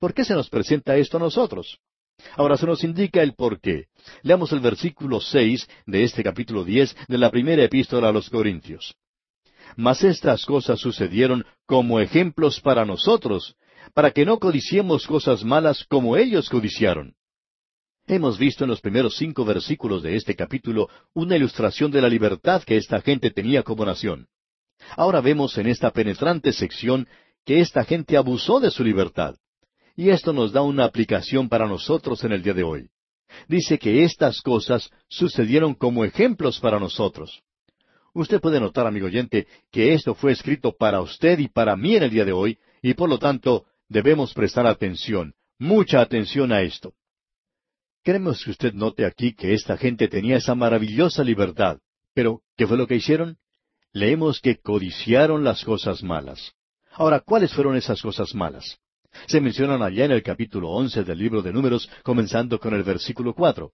A: ¿Por qué se nos presenta esto a nosotros? Ahora se nos indica el por qué. Leamos el versículo seis de este capítulo diez de la primera epístola a los Corintios. Mas estas cosas sucedieron como ejemplos para nosotros, para que no codiciemos cosas malas como ellos codiciaron. Hemos visto en los primeros cinco versículos de este capítulo una ilustración de la libertad que esta gente tenía como nación. Ahora vemos en esta penetrante sección que esta gente abusó de su libertad. Y esto nos da una aplicación para nosotros en el día de hoy. Dice que estas cosas sucedieron como ejemplos para nosotros. Usted puede notar, amigo oyente, que esto fue escrito para usted y para mí en el día de hoy, y por lo tanto debemos prestar atención, mucha atención a esto. Queremos que usted note aquí que esta gente tenía esa maravillosa libertad. Pero, ¿qué fue lo que hicieron? Leemos que codiciaron las cosas malas. Ahora, ¿cuáles fueron esas cosas malas? Se mencionan allá en el capítulo once del libro de Números, comenzando con el versículo cuatro.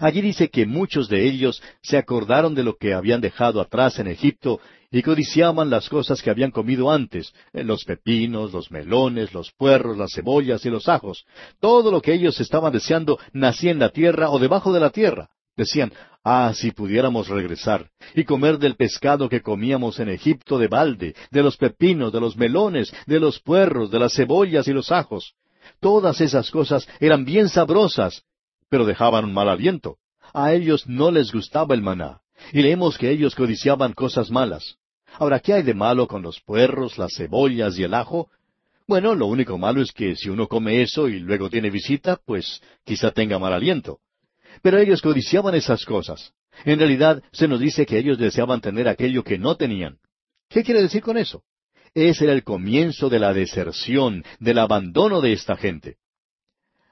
A: Allí dice que muchos de ellos se acordaron de lo que habían dejado atrás en Egipto y codiciaban las cosas que habían comido antes, eh, los pepinos, los melones, los puerros, las cebollas y los ajos. Todo lo que ellos estaban deseando nacía en la tierra o debajo de la tierra. Decían, ah, si pudiéramos regresar y comer del pescado que comíamos en Egipto de balde, de los pepinos, de los melones, de los puerros, de las cebollas y los ajos. Todas esas cosas eran bien sabrosas, pero dejaban un mal aliento. A ellos no les gustaba el maná, y leemos que ellos codiciaban cosas malas. Ahora, ¿qué hay de malo con los puerros, las cebollas y el ajo? Bueno, lo único malo es que si uno come eso y luego tiene visita, pues quizá tenga mal aliento. Pero ellos codiciaban esas cosas. En realidad, se nos dice que ellos deseaban tener aquello que no tenían. ¿Qué quiere decir con eso? Ese era el comienzo de la deserción, del abandono de esta gente.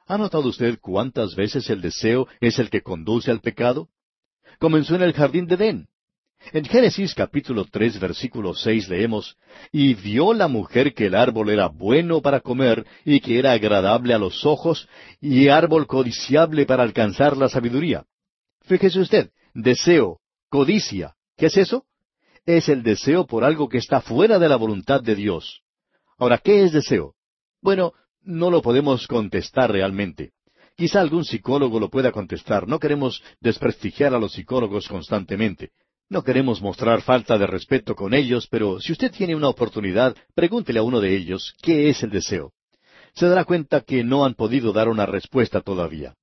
A: ¿Ha notado usted cuántas veces el deseo es el que conduce al pecado? Comenzó en el jardín de Edén. En Génesis capítulo tres versículo seis leemos, Y vio la mujer que el árbol era bueno para comer, y que era agradable a los ojos, y árbol codiciable para alcanzar la sabiduría. Fíjese usted, deseo, codicia. ¿Qué es eso? Es el deseo por algo que está fuera de la voluntad de Dios. Ahora, ¿qué es deseo? Bueno, no lo podemos contestar realmente. Quizá algún psicólogo lo pueda contestar. No queremos desprestigiar a los psicólogos constantemente. No queremos mostrar falta de respeto con ellos, pero si usted tiene una oportunidad, pregúntele a uno de ellos qué es el deseo. Se dará cuenta que no han podido dar una respuesta todavía.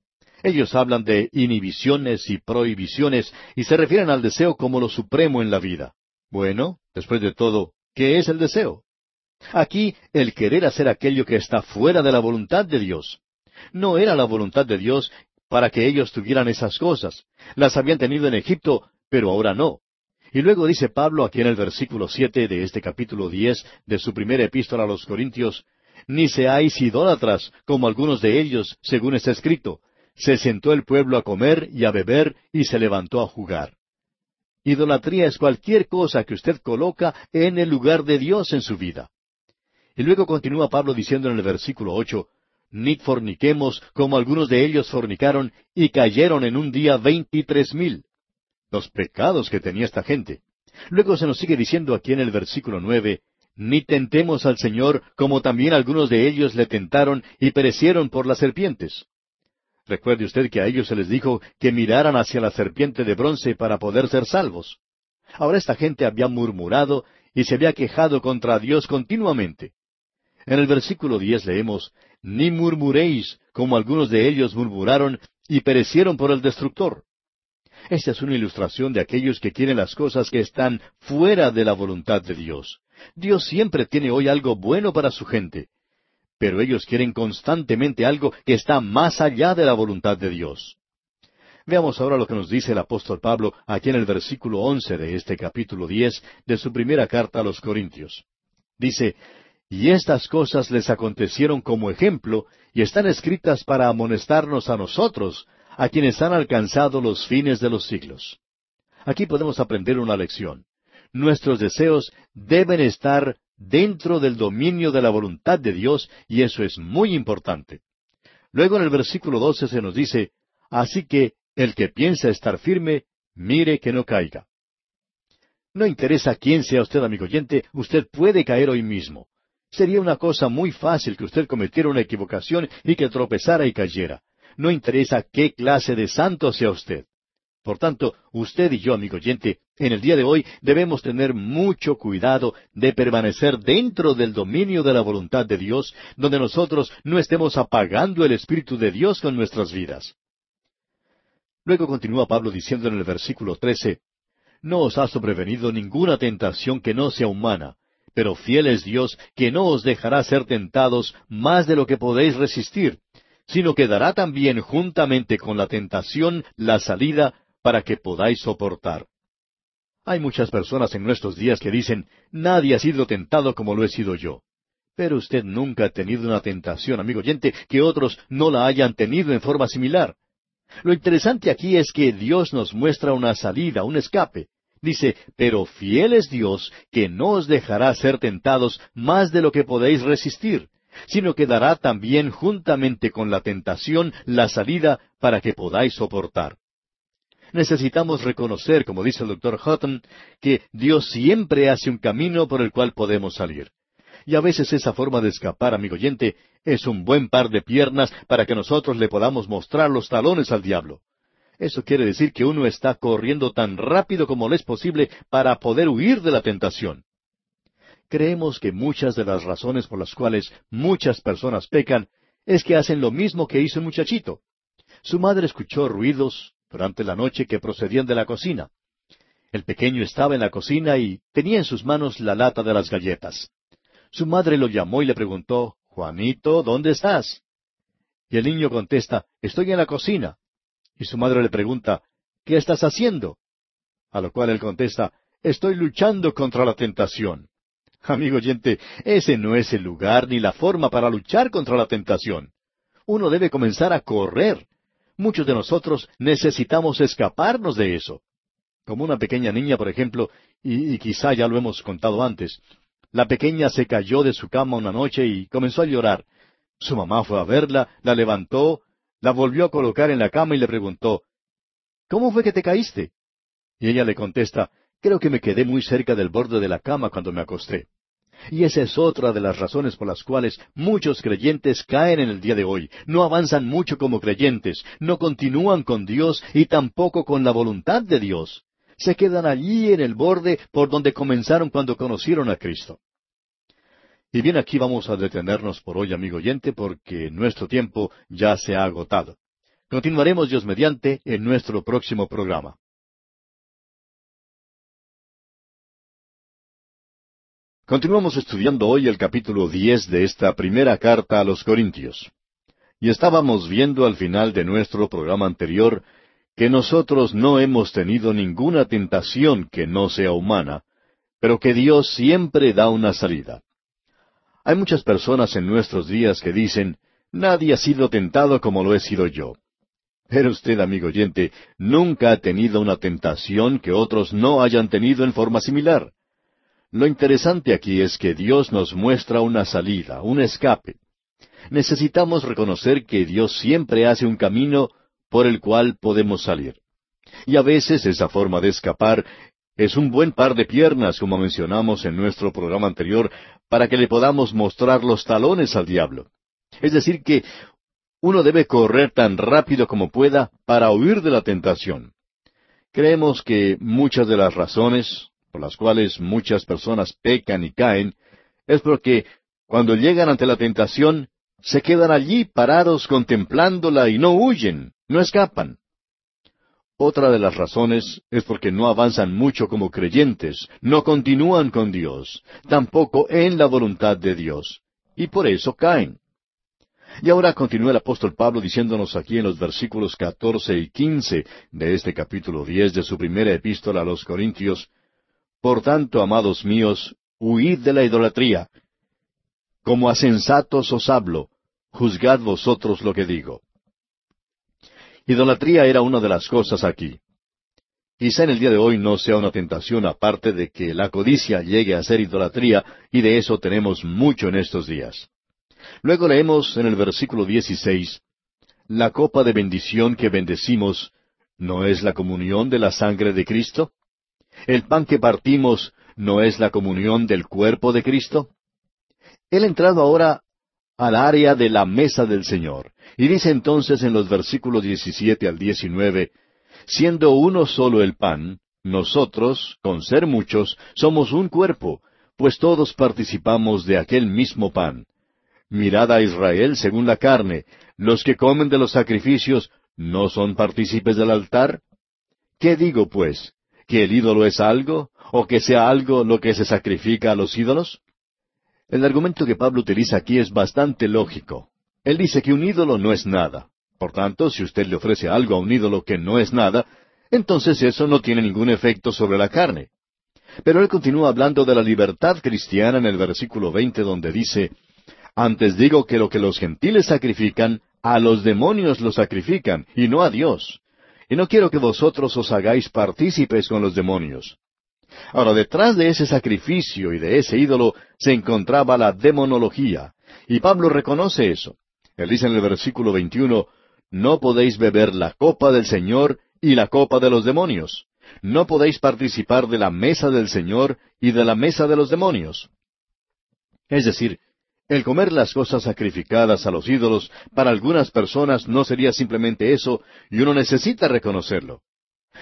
A: Ellos hablan de inhibiciones y prohibiciones y se refieren al deseo como lo supremo en la vida. Bueno, después de todo, ¿qué es el deseo? Aquí el querer hacer aquello que está fuera de la voluntad de Dios. No era la voluntad de Dios para que ellos tuvieran esas cosas. Las habían tenido en Egipto, pero ahora no. Y luego dice Pablo aquí en el versículo siete de este capítulo diez de su primera epístola a los Corintios, Ni seáis idólatras, como algunos de ellos, según está escrito. Se sentó el pueblo a comer y a beber y se levantó a jugar. Idolatría es cualquier cosa que usted coloca en el lugar de Dios en su vida. Y luego continúa Pablo diciendo en el versículo ocho, Ni forniquemos como algunos de ellos fornicaron y cayeron en un día veintitrés mil. Los pecados que tenía esta gente. Luego se nos sigue diciendo aquí en el versículo nueve, Ni tentemos al Señor como también algunos de ellos le tentaron y perecieron por las serpientes. Recuerde usted que a ellos se les dijo que miraran hacia la serpiente de bronce para poder ser salvos. Ahora esta gente había murmurado y se había quejado contra Dios continuamente. En el versículo diez leemos, Ni murmuréis, como algunos de ellos murmuraron y perecieron por el destructor. Esta es una ilustración de aquellos que quieren las cosas que están fuera de la voluntad de Dios. Dios siempre tiene hoy algo bueno para su gente, pero ellos quieren constantemente algo que está más allá de la voluntad de Dios. Veamos ahora lo que nos dice el apóstol Pablo aquí en el versículo once de este capítulo diez de su primera carta a los Corintios. Dice, y estas cosas les acontecieron como ejemplo y están escritas para amonestarnos a nosotros, a quienes han alcanzado los fines de los siglos. Aquí podemos aprender una lección. Nuestros deseos deben estar dentro del dominio de la voluntad de Dios y eso es muy importante. Luego en el versículo doce se nos dice, Así que el que piensa estar firme, mire que no caiga. No interesa quién sea usted, amigo oyente, usted puede caer hoy mismo. Sería una cosa muy fácil que usted cometiera una equivocación y que tropezara y cayera. No interesa qué clase de santo sea usted. Por tanto, usted y yo, amigo oyente, en el día de hoy debemos tener mucho cuidado de permanecer dentro del dominio de la voluntad de Dios, donde nosotros no estemos apagando el Espíritu de Dios con nuestras vidas. Luego continúa Pablo diciendo en el versículo trece, no os ha sobrevenido ninguna tentación que no sea humana, pero fiel es Dios que no os dejará ser tentados más de lo que podéis resistir, sino que dará también juntamente con la tentación la salida para que podáis soportar. Hay muchas personas en nuestros días que dicen, nadie ha sido tentado como lo he sido yo. Pero usted nunca ha tenido una tentación, amigo oyente, que otros no la hayan tenido en forma similar. Lo interesante aquí es que Dios nos muestra una salida, un escape. Dice, pero fiel es Dios que no os dejará ser tentados más de lo que podéis resistir, sino que dará también juntamente con la tentación la salida para que podáis soportar. Necesitamos reconocer, como dice el doctor Hutton, que Dios siempre hace un camino por el cual podemos salir. Y a veces esa forma de escapar, amigo oyente, es un buen par de piernas para que nosotros le podamos mostrar los talones al diablo. Eso quiere decir que uno está corriendo tan rápido como le es posible para poder huir de la tentación. Creemos que muchas de las razones por las cuales muchas personas pecan es que hacen lo mismo que hizo el muchachito. Su madre escuchó ruidos durante la noche que procedían de la cocina. El pequeño estaba en la cocina y tenía en sus manos la lata de las galletas. Su madre lo llamó y le preguntó, Juanito, ¿dónde estás? Y el niño contesta, Estoy en la cocina. Y su madre le pregunta, ¿qué estás haciendo? A lo cual él contesta, Estoy luchando contra la tentación. Amigo oyente, ese no es el lugar ni la forma para luchar contra la tentación. Uno debe comenzar a correr. Muchos de nosotros necesitamos escaparnos de eso. Como una pequeña niña, por ejemplo, y, y quizá ya lo hemos contado antes, la pequeña se cayó de su cama una noche y comenzó a llorar. Su mamá fue a verla, la levantó, la volvió a colocar en la cama y le preguntó, ¿Cómo fue que te caíste? Y ella le contesta, Creo que me quedé muy cerca del borde de la cama cuando me acosté. Y esa es otra de las razones por las cuales muchos creyentes caen en el día de hoy. No avanzan mucho como creyentes, no continúan con Dios y tampoco con la voluntad de Dios se quedan allí en el borde por donde comenzaron cuando conocieron a Cristo. Y bien, aquí vamos a detenernos por hoy, amigo oyente, porque nuestro tiempo ya se ha agotado. Continuaremos, Dios mediante, en nuestro próximo programa. Continuamos estudiando hoy el capítulo diez de esta primera carta a los Corintios. Y estábamos viendo al final de nuestro programa anterior que nosotros no hemos tenido ninguna tentación que no sea humana, pero que Dios siempre da una salida. Hay muchas personas en nuestros días que dicen, nadie ha sido tentado como lo he sido yo. Pero usted, amigo oyente, nunca ha tenido una tentación que otros no hayan tenido en forma similar. Lo interesante aquí es que Dios nos muestra una salida, un escape. Necesitamos reconocer que Dios siempre hace un camino por el cual podemos salir. Y a veces esa forma de escapar es un buen par de piernas, como mencionamos en nuestro programa anterior, para que le podamos mostrar los talones al diablo. Es decir, que uno debe correr tan rápido como pueda para huir de la tentación. Creemos que muchas de las razones por las cuales muchas personas pecan y caen es porque cuando llegan ante la tentación se quedan allí parados contemplándola y no huyen, no escapan. Otra de las razones es porque no avanzan mucho como creyentes, no continúan con Dios, tampoco en la voluntad de Dios, y por eso caen. Y ahora continúa el apóstol Pablo diciéndonos aquí en los versículos catorce y quince de este capítulo diez de su primera epístola a los Corintios, Por tanto, amados míos, huid de la idolatría. Como a sensatos os hablo, juzgad vosotros lo que digo. Idolatría era una de las cosas aquí. Quizá en el día de hoy no sea una tentación aparte de que la codicia llegue a ser idolatría, y de eso tenemos mucho en estos días. Luego leemos en el versículo 16, la copa de bendición que bendecimos no es la comunión de la sangre de Cristo? ¿El pan que partimos no es la comunión del cuerpo de Cristo? Él ha entrado ahora al área de la mesa del Señor, y dice entonces en los versículos 17 al 19, siendo uno solo el pan, nosotros, con ser muchos, somos un cuerpo, pues todos participamos de aquel mismo pan. Mirad a Israel según la carne, los que comen de los sacrificios, ¿no son partícipes del altar? ¿Qué digo, pues? ¿Que el ídolo es algo? ¿O que sea algo lo que se sacrifica a los ídolos? El argumento que Pablo utiliza aquí es bastante lógico. Él dice que un ídolo no es nada. Por tanto, si usted le ofrece algo a un ídolo que no es nada, entonces eso no tiene ningún efecto sobre la carne. Pero él continúa hablando de la libertad cristiana en el versículo veinte donde dice, Antes digo que lo que los gentiles sacrifican, a los demonios lo sacrifican, y no a Dios. Y no quiero que vosotros os hagáis partícipes con los demonios. Ahora, detrás de ese sacrificio y de ese ídolo se encontraba la demonología, y Pablo reconoce eso. Él dice en el versículo 21, No podéis beber la copa del Señor y la copa de los demonios. No podéis participar de la mesa del Señor y de la mesa de los demonios. Es decir, el comer las cosas sacrificadas a los ídolos para algunas personas no sería simplemente eso, y uno necesita reconocerlo.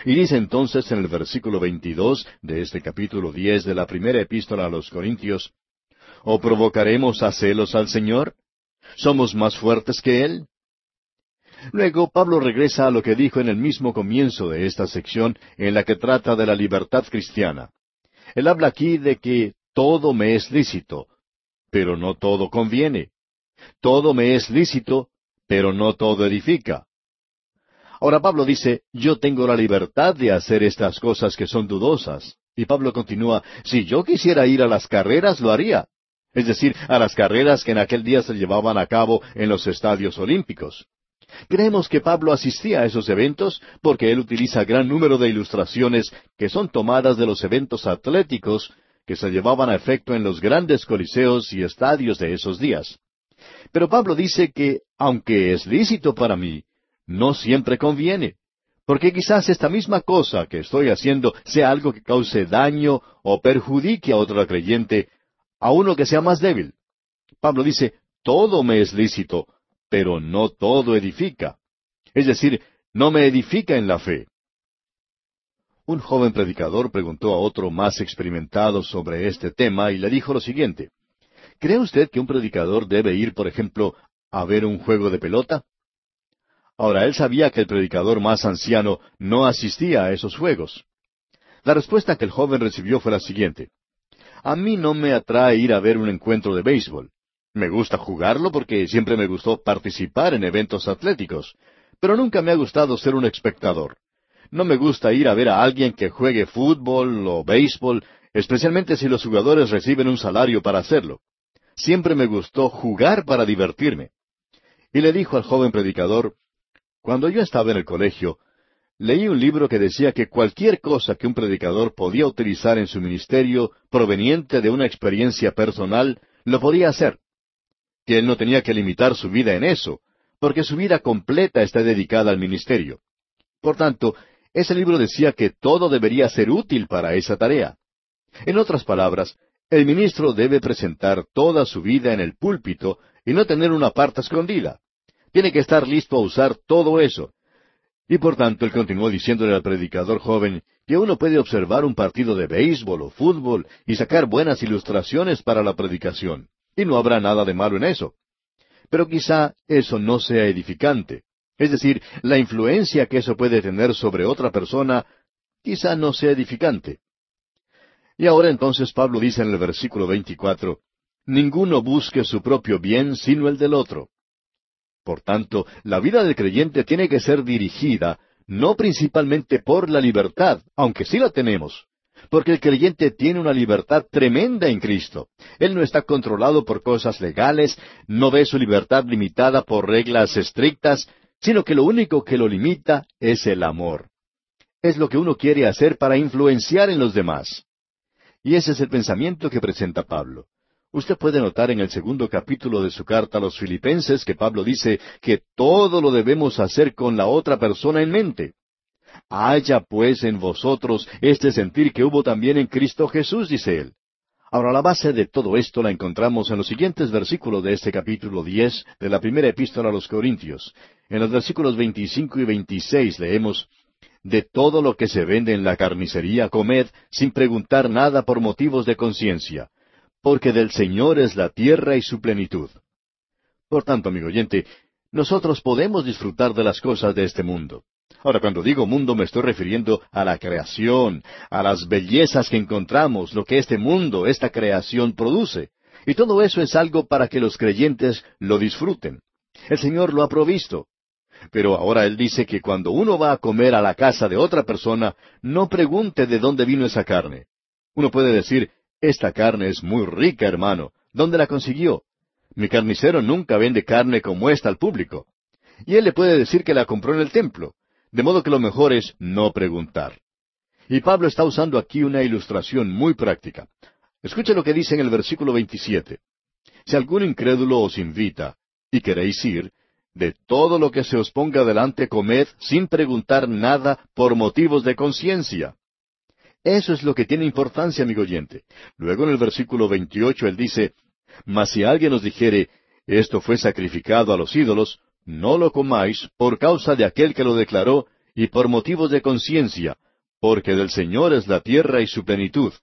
A: Y dice entonces en el versículo 22 de este capítulo 10 de la primera epístola a los Corintios, ¿O provocaremos a celos al Señor? ¿Somos más fuertes que Él? Luego Pablo regresa a lo que dijo en el mismo comienzo de esta sección en la que trata de la libertad cristiana. Él habla aquí de que todo me es lícito, pero no todo conviene. Todo me es lícito, pero no todo edifica. Ahora Pablo dice, yo tengo la libertad de hacer estas cosas que son dudosas. Y Pablo continúa, si yo quisiera ir a las carreras, lo haría. Es decir, a las carreras que en aquel día se llevaban a cabo en los estadios olímpicos. Creemos que Pablo asistía a esos eventos porque él utiliza gran número de ilustraciones que son tomadas de los eventos atléticos que se llevaban a efecto en los grandes coliseos y estadios de esos días. Pero Pablo dice que, aunque es lícito para mí, no siempre conviene, porque quizás esta misma cosa que estoy haciendo sea algo que cause daño o perjudique a otro creyente, a uno que sea más débil. Pablo dice, todo me es lícito, pero no todo edifica. Es decir, no me edifica en la fe. Un joven predicador preguntó a otro más experimentado sobre este tema y le dijo lo siguiente, ¿Cree usted que un predicador debe ir, por ejemplo, a ver un juego de pelota? Ahora, él sabía que el predicador más anciano no asistía a esos juegos. La respuesta que el joven recibió fue la siguiente. A mí no me atrae ir a ver un encuentro de béisbol. Me gusta jugarlo porque siempre me gustó participar en eventos atléticos, pero nunca me ha gustado ser un espectador. No me gusta ir a ver a alguien que juegue fútbol o béisbol, especialmente si los jugadores reciben un salario para hacerlo. Siempre me gustó jugar para divertirme. Y le dijo al joven predicador, cuando yo estaba en el colegio, leí un libro que decía que cualquier cosa que un predicador podía utilizar en su ministerio proveniente de una experiencia personal, lo podía hacer que él no tenía que limitar su vida en eso, porque su vida completa está dedicada al ministerio. Por tanto, ese libro decía que todo debería ser útil para esa tarea. En otras palabras, el ministro debe presentar toda su vida en el púlpito y no tener una parte escondida. Tiene que estar listo a usar todo eso. Y por tanto, él continuó diciéndole al predicador joven que uno puede observar un partido de béisbol o fútbol y sacar buenas ilustraciones para la predicación. Y no habrá nada de malo en eso. Pero quizá eso no sea edificante. Es decir, la influencia que eso puede tener sobre otra persona quizá no sea edificante. Y ahora entonces Pablo dice en el versículo 24, Ninguno busque su propio bien sino el del otro. Por tanto, la vida del creyente tiene que ser dirigida no principalmente por la libertad, aunque sí la tenemos, porque el creyente tiene una libertad tremenda en Cristo. Él no está controlado por cosas legales, no ve su libertad limitada por reglas estrictas, sino que lo único que lo limita es el amor. Es lo que uno quiere hacer para influenciar en los demás. Y ese es el pensamiento que presenta Pablo. Usted puede notar en el segundo capítulo de su carta a los filipenses que Pablo dice que todo lo debemos hacer con la otra persona en mente. Haya pues en vosotros este sentir que hubo también en Cristo Jesús, dice él. Ahora, la base de todo esto la encontramos en los siguientes versículos de este capítulo diez de la primera epístola a los Corintios. En los versículos veinticinco y veintiséis leemos De todo lo que se vende en la carnicería comed sin preguntar nada por motivos de conciencia, porque del Señor es la tierra y su plenitud. Por tanto, amigo oyente, nosotros podemos disfrutar de las cosas de este mundo. Ahora, cuando digo mundo me estoy refiriendo a la creación, a las bellezas que encontramos, lo que este mundo, esta creación produce. Y todo eso es algo para que los creyentes lo disfruten. El Señor lo ha provisto. Pero ahora Él dice que cuando uno va a comer a la casa de otra persona, no pregunte de dónde vino esa carne. Uno puede decir, esta carne es muy rica, hermano. ¿Dónde la consiguió? Mi carnicero nunca vende carne como esta al público. Y él le puede decir que la compró en el templo. De modo que lo mejor es no preguntar. Y Pablo está usando aquí una ilustración muy práctica. Escuche lo que dice en el versículo 27. Si algún incrédulo os invita, y queréis ir, de todo lo que se os ponga delante comed sin preguntar nada por motivos de conciencia. Eso es lo que tiene importancia, amigo oyente. Luego en el versículo 28 él dice, Mas si alguien os dijere, esto fue sacrificado a los ídolos, no lo comáis por causa de aquel que lo declaró y por motivos de conciencia, porque del Señor es la tierra y su plenitud.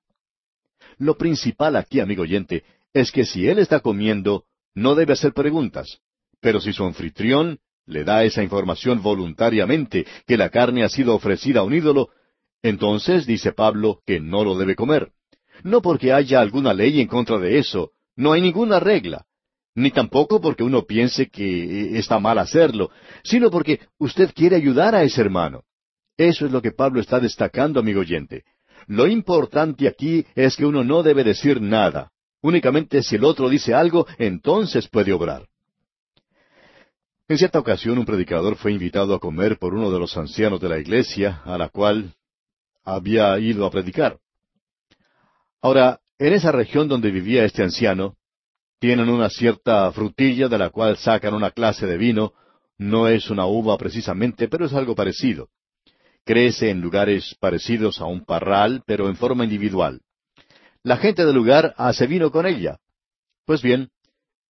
A: Lo principal aquí, amigo oyente, es que si Él está comiendo, no debe hacer preguntas. Pero si su anfitrión le da esa información voluntariamente que la carne ha sido ofrecida a un ídolo, entonces dice Pablo que no lo debe comer. No porque haya alguna ley en contra de eso, no hay ninguna regla, ni tampoco porque uno piense que está mal hacerlo, sino porque usted quiere ayudar a ese hermano. Eso es lo que Pablo está destacando, amigo oyente. Lo importante aquí es que uno no debe decir nada. Únicamente si el otro dice algo, entonces puede obrar. En cierta ocasión un predicador fue invitado a comer por uno de los ancianos de la iglesia, a la cual había ido a predicar. Ahora, en esa región donde vivía este anciano, tienen una cierta frutilla de la cual sacan una clase de vino, no es una uva precisamente, pero es algo parecido. Crece en lugares parecidos a un parral, pero en forma individual. La gente del lugar hace vino con ella. Pues bien,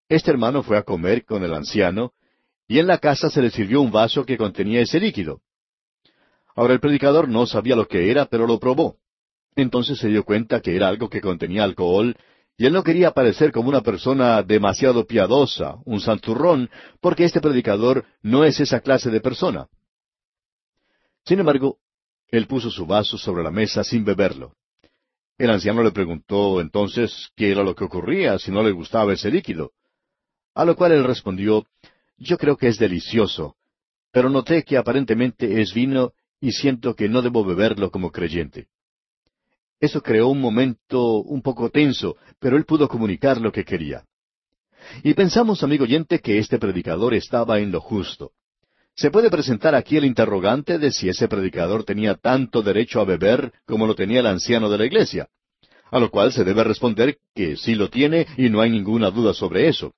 A: este hermano fue a comer con el anciano, y en la casa se le sirvió un vaso que contenía ese líquido. Ahora el predicador no sabía lo que era, pero lo probó. Entonces se dio cuenta que era algo que contenía alcohol, y él no quería parecer como una persona demasiado piadosa, un santurrón, porque este predicador no es esa clase de persona. Sin embargo, él puso su vaso sobre la mesa sin beberlo. El anciano le preguntó entonces qué era lo que ocurría si no le gustaba ese líquido. A lo cual él respondió, Yo creo que es delicioso, pero noté que aparentemente es vino y siento que no debo beberlo como creyente. Eso creó un momento un poco tenso, pero él pudo comunicar lo que quería. Y pensamos, amigo oyente, que este predicador estaba en lo justo. Se puede presentar aquí el interrogante de si ese predicador tenía tanto derecho a beber como lo tenía el anciano de la iglesia, a lo cual se debe responder que sí lo tiene y no hay ninguna duda sobre eso.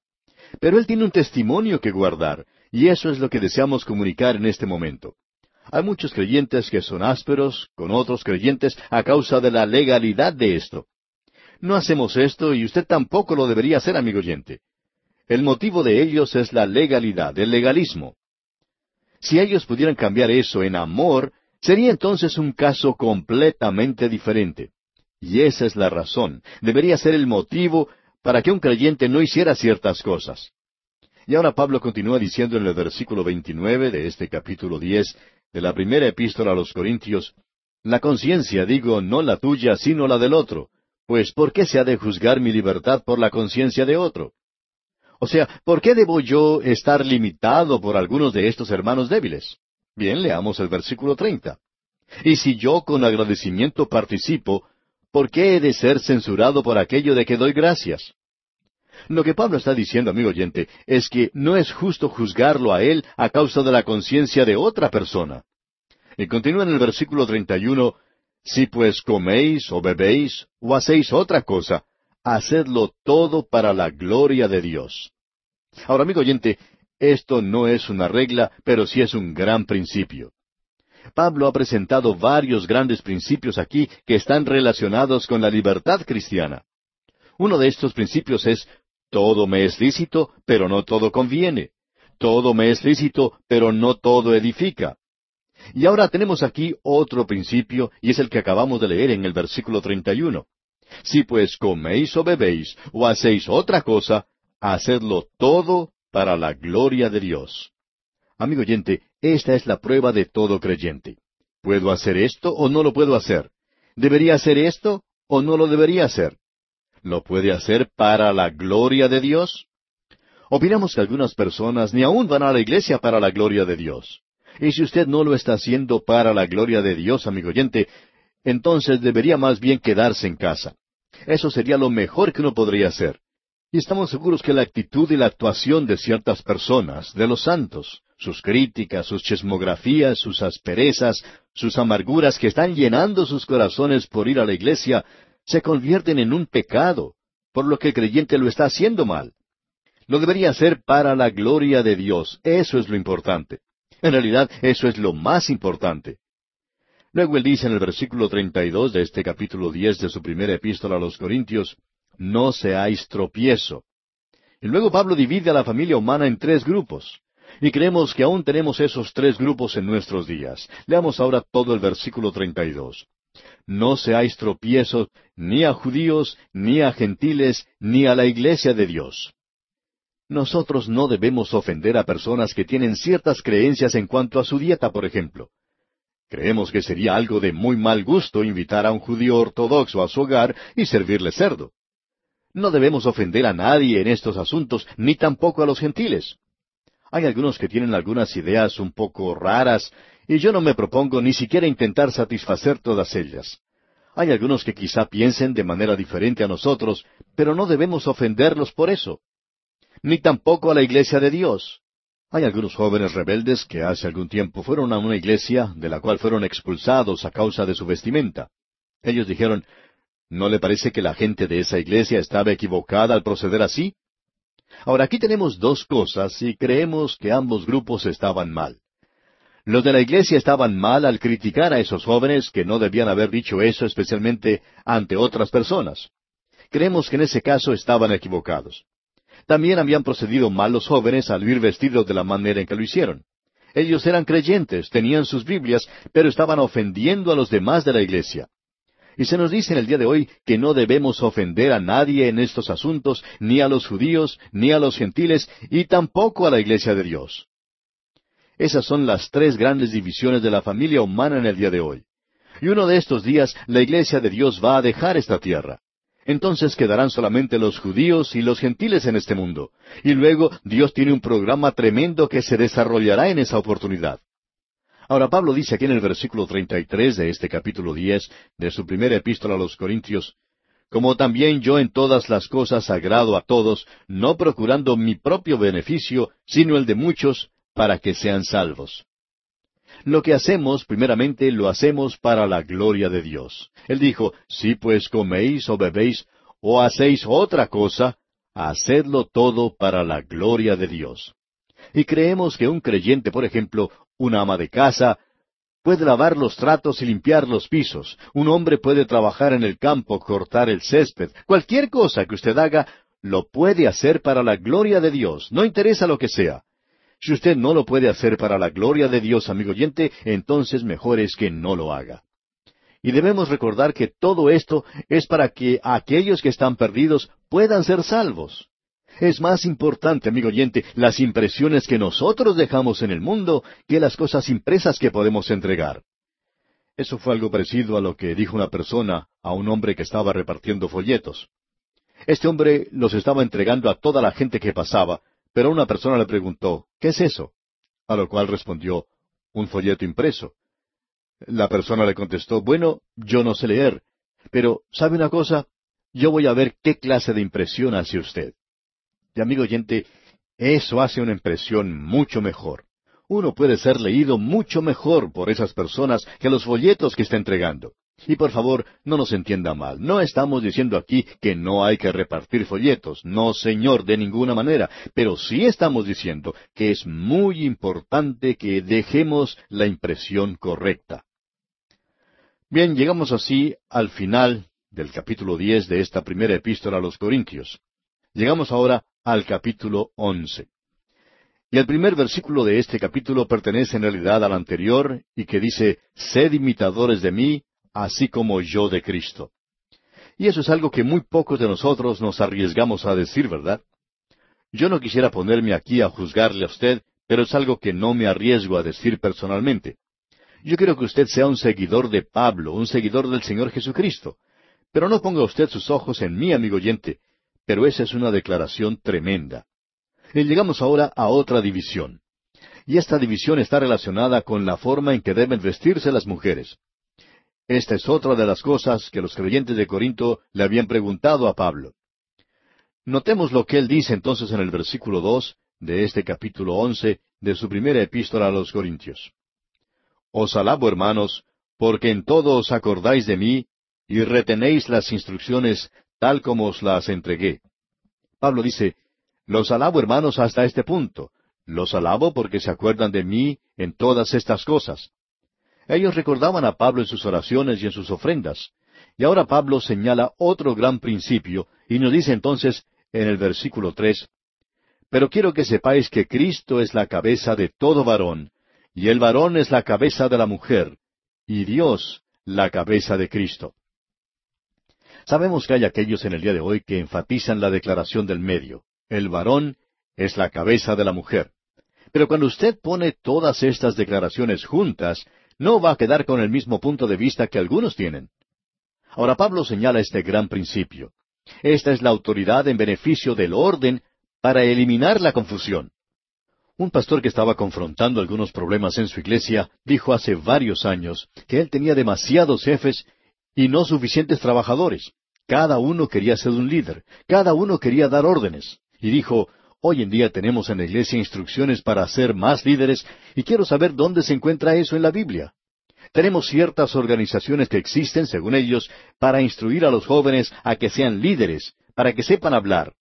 A: Pero él tiene un testimonio que guardar, y eso es lo que deseamos comunicar en este momento. Hay muchos creyentes que son ásperos con otros creyentes a causa de la legalidad de esto. No hacemos esto y usted tampoco lo debería hacer, amigo oyente. El motivo de ellos es la legalidad, el legalismo. Si ellos pudieran cambiar eso en amor, sería entonces un caso completamente diferente. Y esa es la razón, debería ser el motivo para que un creyente no hiciera ciertas cosas. Y ahora Pablo continúa diciendo en el versículo 29 de este capítulo 10 de la primera epístola a los Corintios, La conciencia, digo, no la tuya, sino la del otro, pues ¿por qué se ha de juzgar mi libertad por la conciencia de otro? O sea, ¿por qué debo yo estar limitado por algunos de estos hermanos débiles? Bien, leamos el versículo treinta. Y si yo con agradecimiento participo, ¿por qué he de ser censurado por aquello de que doy gracias? Lo que Pablo está diciendo, amigo oyente, es que no es justo juzgarlo a él a causa de la conciencia de otra persona. Y continúa en el versículo 31, Si pues coméis o bebéis o hacéis otra cosa, hacedlo todo para la gloria de Dios. Ahora, amigo oyente, esto no es una regla, pero sí es un gran principio. Pablo ha presentado varios grandes principios aquí que están relacionados con la libertad cristiana. Uno de estos principios es, todo me es lícito, pero no todo conviene. Todo me es lícito, pero no todo edifica. Y ahora tenemos aquí otro principio, y es el que acabamos de leer en el versículo 31. Si pues coméis o bebéis, o hacéis otra cosa, hacedlo todo para la gloria de Dios. Amigo oyente, esta es la prueba de todo creyente. ¿Puedo hacer esto o no lo puedo hacer? ¿Debería hacer esto o no lo debería hacer? ¿Lo puede hacer para la gloria de Dios? Opinamos que algunas personas ni aún van a la iglesia para la gloria de Dios. Y si usted no lo está haciendo para la gloria de Dios, amigo oyente, entonces debería más bien quedarse en casa. Eso sería lo mejor que uno podría hacer. Y estamos seguros que la actitud y la actuación de ciertas personas, de los santos, sus críticas, sus chismografías, sus asperezas, sus amarguras que están llenando sus corazones por ir a la iglesia, se convierten en un pecado, por lo que el creyente lo está haciendo mal. Lo debería hacer para la gloria de Dios. Eso es lo importante. En realidad, eso es lo más importante. Luego él dice en el versículo 32 de este capítulo 10 de su primera epístola a los Corintios, no seáis tropiezo. Y luego Pablo divide a la familia humana en tres grupos. Y creemos que aún tenemos esos tres grupos en nuestros días. Leamos ahora todo el versículo 32. No seáis tropiezo ni a judíos, ni a gentiles, ni a la iglesia de Dios. Nosotros no debemos ofender a personas que tienen ciertas creencias en cuanto a su dieta, por ejemplo. Creemos que sería algo de muy mal gusto invitar a un judío ortodoxo a su hogar y servirle cerdo. No debemos ofender a nadie en estos asuntos, ni tampoco a los gentiles. Hay algunos que tienen algunas ideas un poco raras, y yo no me propongo ni siquiera intentar satisfacer todas ellas. Hay algunos que quizá piensen de manera diferente a nosotros, pero no debemos ofenderlos por eso ni tampoco a la iglesia de Dios. Hay algunos jóvenes rebeldes que hace algún tiempo fueron a una iglesia de la cual fueron expulsados a causa de su vestimenta. Ellos dijeron, ¿no le parece que la gente de esa iglesia estaba equivocada al proceder así? Ahora aquí tenemos dos cosas y creemos que ambos grupos estaban mal. Los de la iglesia estaban mal al criticar a esos jóvenes que no debían haber dicho eso especialmente ante otras personas. Creemos que en ese caso estaban equivocados. También habían procedido mal los jóvenes al ir vestidos de la manera en que lo hicieron. Ellos eran creyentes, tenían sus Biblias, pero estaban ofendiendo a los demás de la iglesia. Y se nos dice en el día de hoy que no debemos ofender a nadie en estos asuntos, ni a los judíos, ni a los gentiles, y tampoco a la iglesia de Dios. Esas son las tres grandes divisiones de la familia humana en el día de hoy. Y uno de estos días la iglesia de Dios va a dejar esta tierra entonces quedarán solamente los judíos y los gentiles en este mundo. Y luego Dios tiene un programa tremendo que se desarrollará en esa oportunidad. Ahora Pablo dice aquí en el versículo 33 de este capítulo 10 de su primera epístola a los Corintios, como también yo en todas las cosas agrado a todos, no procurando mi propio beneficio, sino el de muchos, para que sean salvos. Lo que hacemos, primeramente, lo hacemos para la gloria de Dios. Él dijo, si pues coméis o bebéis o hacéis otra cosa, hacedlo todo para la gloria de Dios. Y creemos que un creyente, por ejemplo, una ama de casa, puede lavar los tratos y limpiar los pisos. Un hombre puede trabajar en el campo, cortar el césped. Cualquier cosa que usted haga, lo puede hacer para la gloria de Dios. No interesa lo que sea. Si usted no lo puede hacer para la gloria de Dios, amigo oyente, entonces mejor es que no lo haga. Y debemos recordar que todo esto es para que aquellos que están perdidos puedan ser salvos. Es más importante, amigo oyente, las impresiones que nosotros dejamos en el mundo que las cosas impresas que podemos entregar. Eso fue algo parecido a lo que dijo una persona a un hombre que estaba repartiendo folletos. Este hombre los estaba entregando a toda la gente que pasaba, pero una persona le preguntó, ¿qué es eso? A lo cual respondió, un folleto impreso. La persona le contestó, bueno, yo no sé leer, pero ¿sabe una cosa? Yo voy a ver qué clase de impresión hace usted. Y amigo oyente, eso hace una impresión mucho mejor. Uno puede ser leído mucho mejor por esas personas que los folletos que está entregando. Y por favor, no nos entienda mal. No estamos diciendo aquí que no hay que repartir folletos. No, señor, de ninguna manera. Pero sí estamos diciendo que es muy importante que dejemos la impresión correcta. Bien, llegamos así al final del capítulo diez de esta primera epístola a los Corintios. Llegamos ahora al capítulo once. Y el primer versículo de este capítulo pertenece en realidad al anterior y que dice, Sed imitadores de mí, así como yo de Cristo. Y eso es algo que muy pocos de nosotros nos arriesgamos a decir, ¿verdad? Yo no quisiera ponerme aquí a juzgarle a usted, pero es algo que no me arriesgo a decir personalmente. Yo quiero que usted sea un seguidor de Pablo, un seguidor del Señor Jesucristo. Pero no ponga usted sus ojos en mí, amigo oyente, pero esa es una declaración tremenda. Y llegamos ahora a otra división. Y esta división está relacionada con la forma en que deben vestirse las mujeres. Esta es otra de las cosas que los creyentes de Corinto le habían preguntado a Pablo. Notemos lo que él dice entonces en el versículo dos de este capítulo once de su primera epístola a los Corintios. Os alabo, hermanos, porque en todo os acordáis de mí y retenéis las instrucciones tal como os las entregué. Pablo dice, Los alabo, hermanos, hasta este punto. Los alabo porque se acuerdan de mí en todas estas cosas. Ellos recordaban a Pablo en sus oraciones y en sus ofrendas. Y ahora Pablo señala otro gran principio y nos dice entonces en el versículo tres, Pero quiero que sepáis que Cristo es la cabeza de todo varón, y el varón es la cabeza de la mujer, y Dios la cabeza de Cristo. Sabemos que hay aquellos en el día de hoy que enfatizan la declaración del medio. El varón es la cabeza de la mujer. Pero cuando usted pone todas estas declaraciones juntas, no va a quedar con el mismo punto de vista que algunos tienen. Ahora Pablo señala este gran principio. Esta es la autoridad en beneficio del orden para eliminar la confusión. Un pastor que estaba confrontando algunos problemas en su iglesia dijo hace varios años que él tenía demasiados jefes y no suficientes trabajadores. Cada uno quería ser un líder, cada uno quería dar órdenes. Y dijo, Hoy en día tenemos en la iglesia instrucciones para ser más líderes y quiero saber dónde se encuentra eso en la Biblia. Tenemos ciertas organizaciones que existen, según ellos, para instruir a los jóvenes a que sean líderes, para que sepan hablar.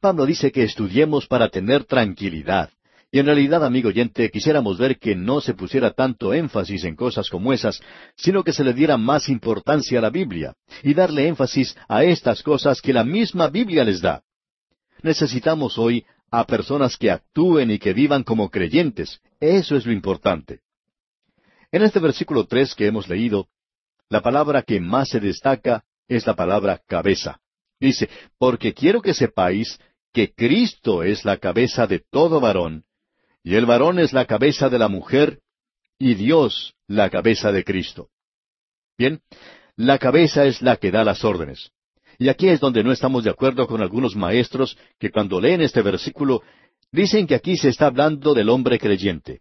A: Pablo dice que estudiemos para tener tranquilidad. Y en realidad, amigo oyente, quisiéramos ver que no se pusiera tanto énfasis en cosas como esas, sino que se le diera más importancia a la Biblia, y darle énfasis a estas cosas que la misma Biblia les da. Necesitamos hoy a personas que actúen y que vivan como creyentes. Eso es lo importante. En este versículo tres que hemos leído, la palabra que más se destaca es la palabra cabeza. Dice, porque quiero que sepáis que Cristo es la cabeza de todo varón, y el varón es la cabeza de la mujer, y Dios la cabeza de Cristo. Bien, la cabeza es la que da las órdenes. Y aquí es donde no estamos de acuerdo con algunos maestros que cuando leen este versículo dicen que aquí se está hablando del hombre creyente.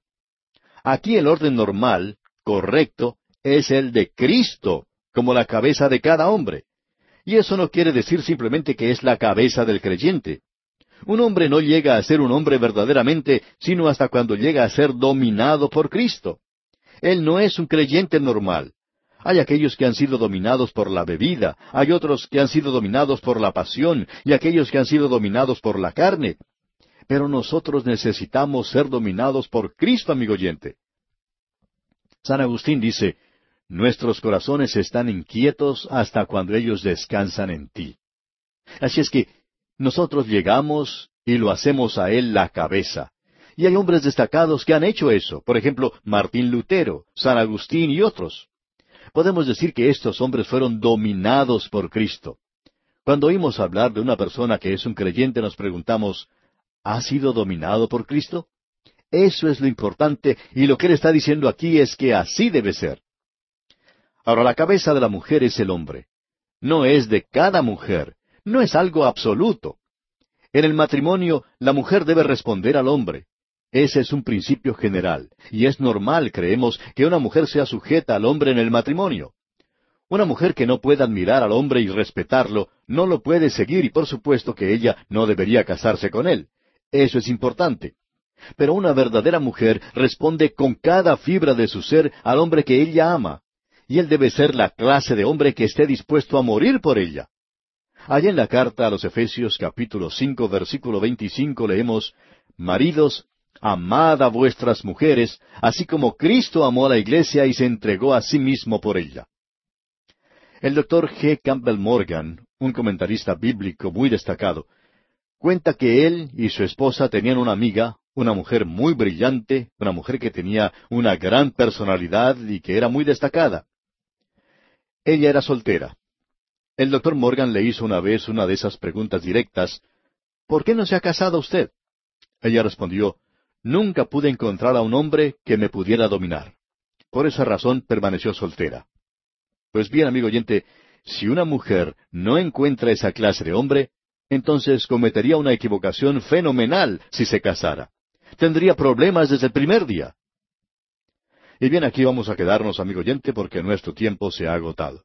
A: Aquí el orden normal, correcto, es el de Cristo como la cabeza de cada hombre. Y eso no quiere decir simplemente que es la cabeza del creyente. Un hombre no llega a ser un hombre verdaderamente sino hasta cuando llega a ser dominado por Cristo. Él no es un creyente normal. Hay aquellos que han sido dominados por la bebida, hay otros que han sido dominados por la pasión y aquellos que han sido dominados por la carne. Pero nosotros necesitamos ser dominados por Cristo, amigo oyente. San Agustín dice, Nuestros corazones están inquietos hasta cuando ellos descansan en ti. Así es que nosotros llegamos y lo hacemos a Él la cabeza. Y hay hombres destacados que han hecho eso, por ejemplo, Martín Lutero, San Agustín y otros podemos decir que estos hombres fueron dominados por Cristo. Cuando oímos hablar de una persona que es un creyente nos preguntamos, ¿ha sido dominado por Cristo? Eso es lo importante y lo que él está diciendo aquí es que así debe ser. Ahora la cabeza de la mujer es el hombre. No es de cada mujer, no es algo absoluto. En el matrimonio la mujer debe responder al hombre. Ese es un principio general, y es normal, creemos, que una mujer sea sujeta al hombre en el matrimonio. Una mujer que no pueda admirar al hombre y respetarlo, no lo puede seguir y por supuesto que ella no debería casarse con él. Eso es importante. Pero una verdadera mujer responde con cada fibra de su ser al hombre que ella ama. y él debe ser la clase de hombre que esté dispuesto a morir por ella. Allá en la carta a los Efesios capítulo cinco versículo veinticinco leemos Maridos, amad a vuestras mujeres, así como Cristo amó a la iglesia y se entregó a sí mismo por ella. El doctor G. Campbell Morgan, un comentarista bíblico muy destacado, cuenta que él y su esposa tenían una amiga, una mujer muy brillante, una mujer que tenía una gran personalidad y que era muy destacada. Ella era soltera. El doctor Morgan le hizo una vez una de esas preguntas directas, ¿Por qué no se ha casado usted? Ella respondió, Nunca pude encontrar a un hombre que me pudiera dominar. Por esa razón permaneció soltera. Pues bien, amigo oyente, si una mujer no encuentra esa clase de hombre, entonces cometería una equivocación fenomenal si se casara. Tendría problemas desde el primer día. Y bien, aquí vamos a quedarnos, amigo oyente, porque nuestro tiempo se ha agotado.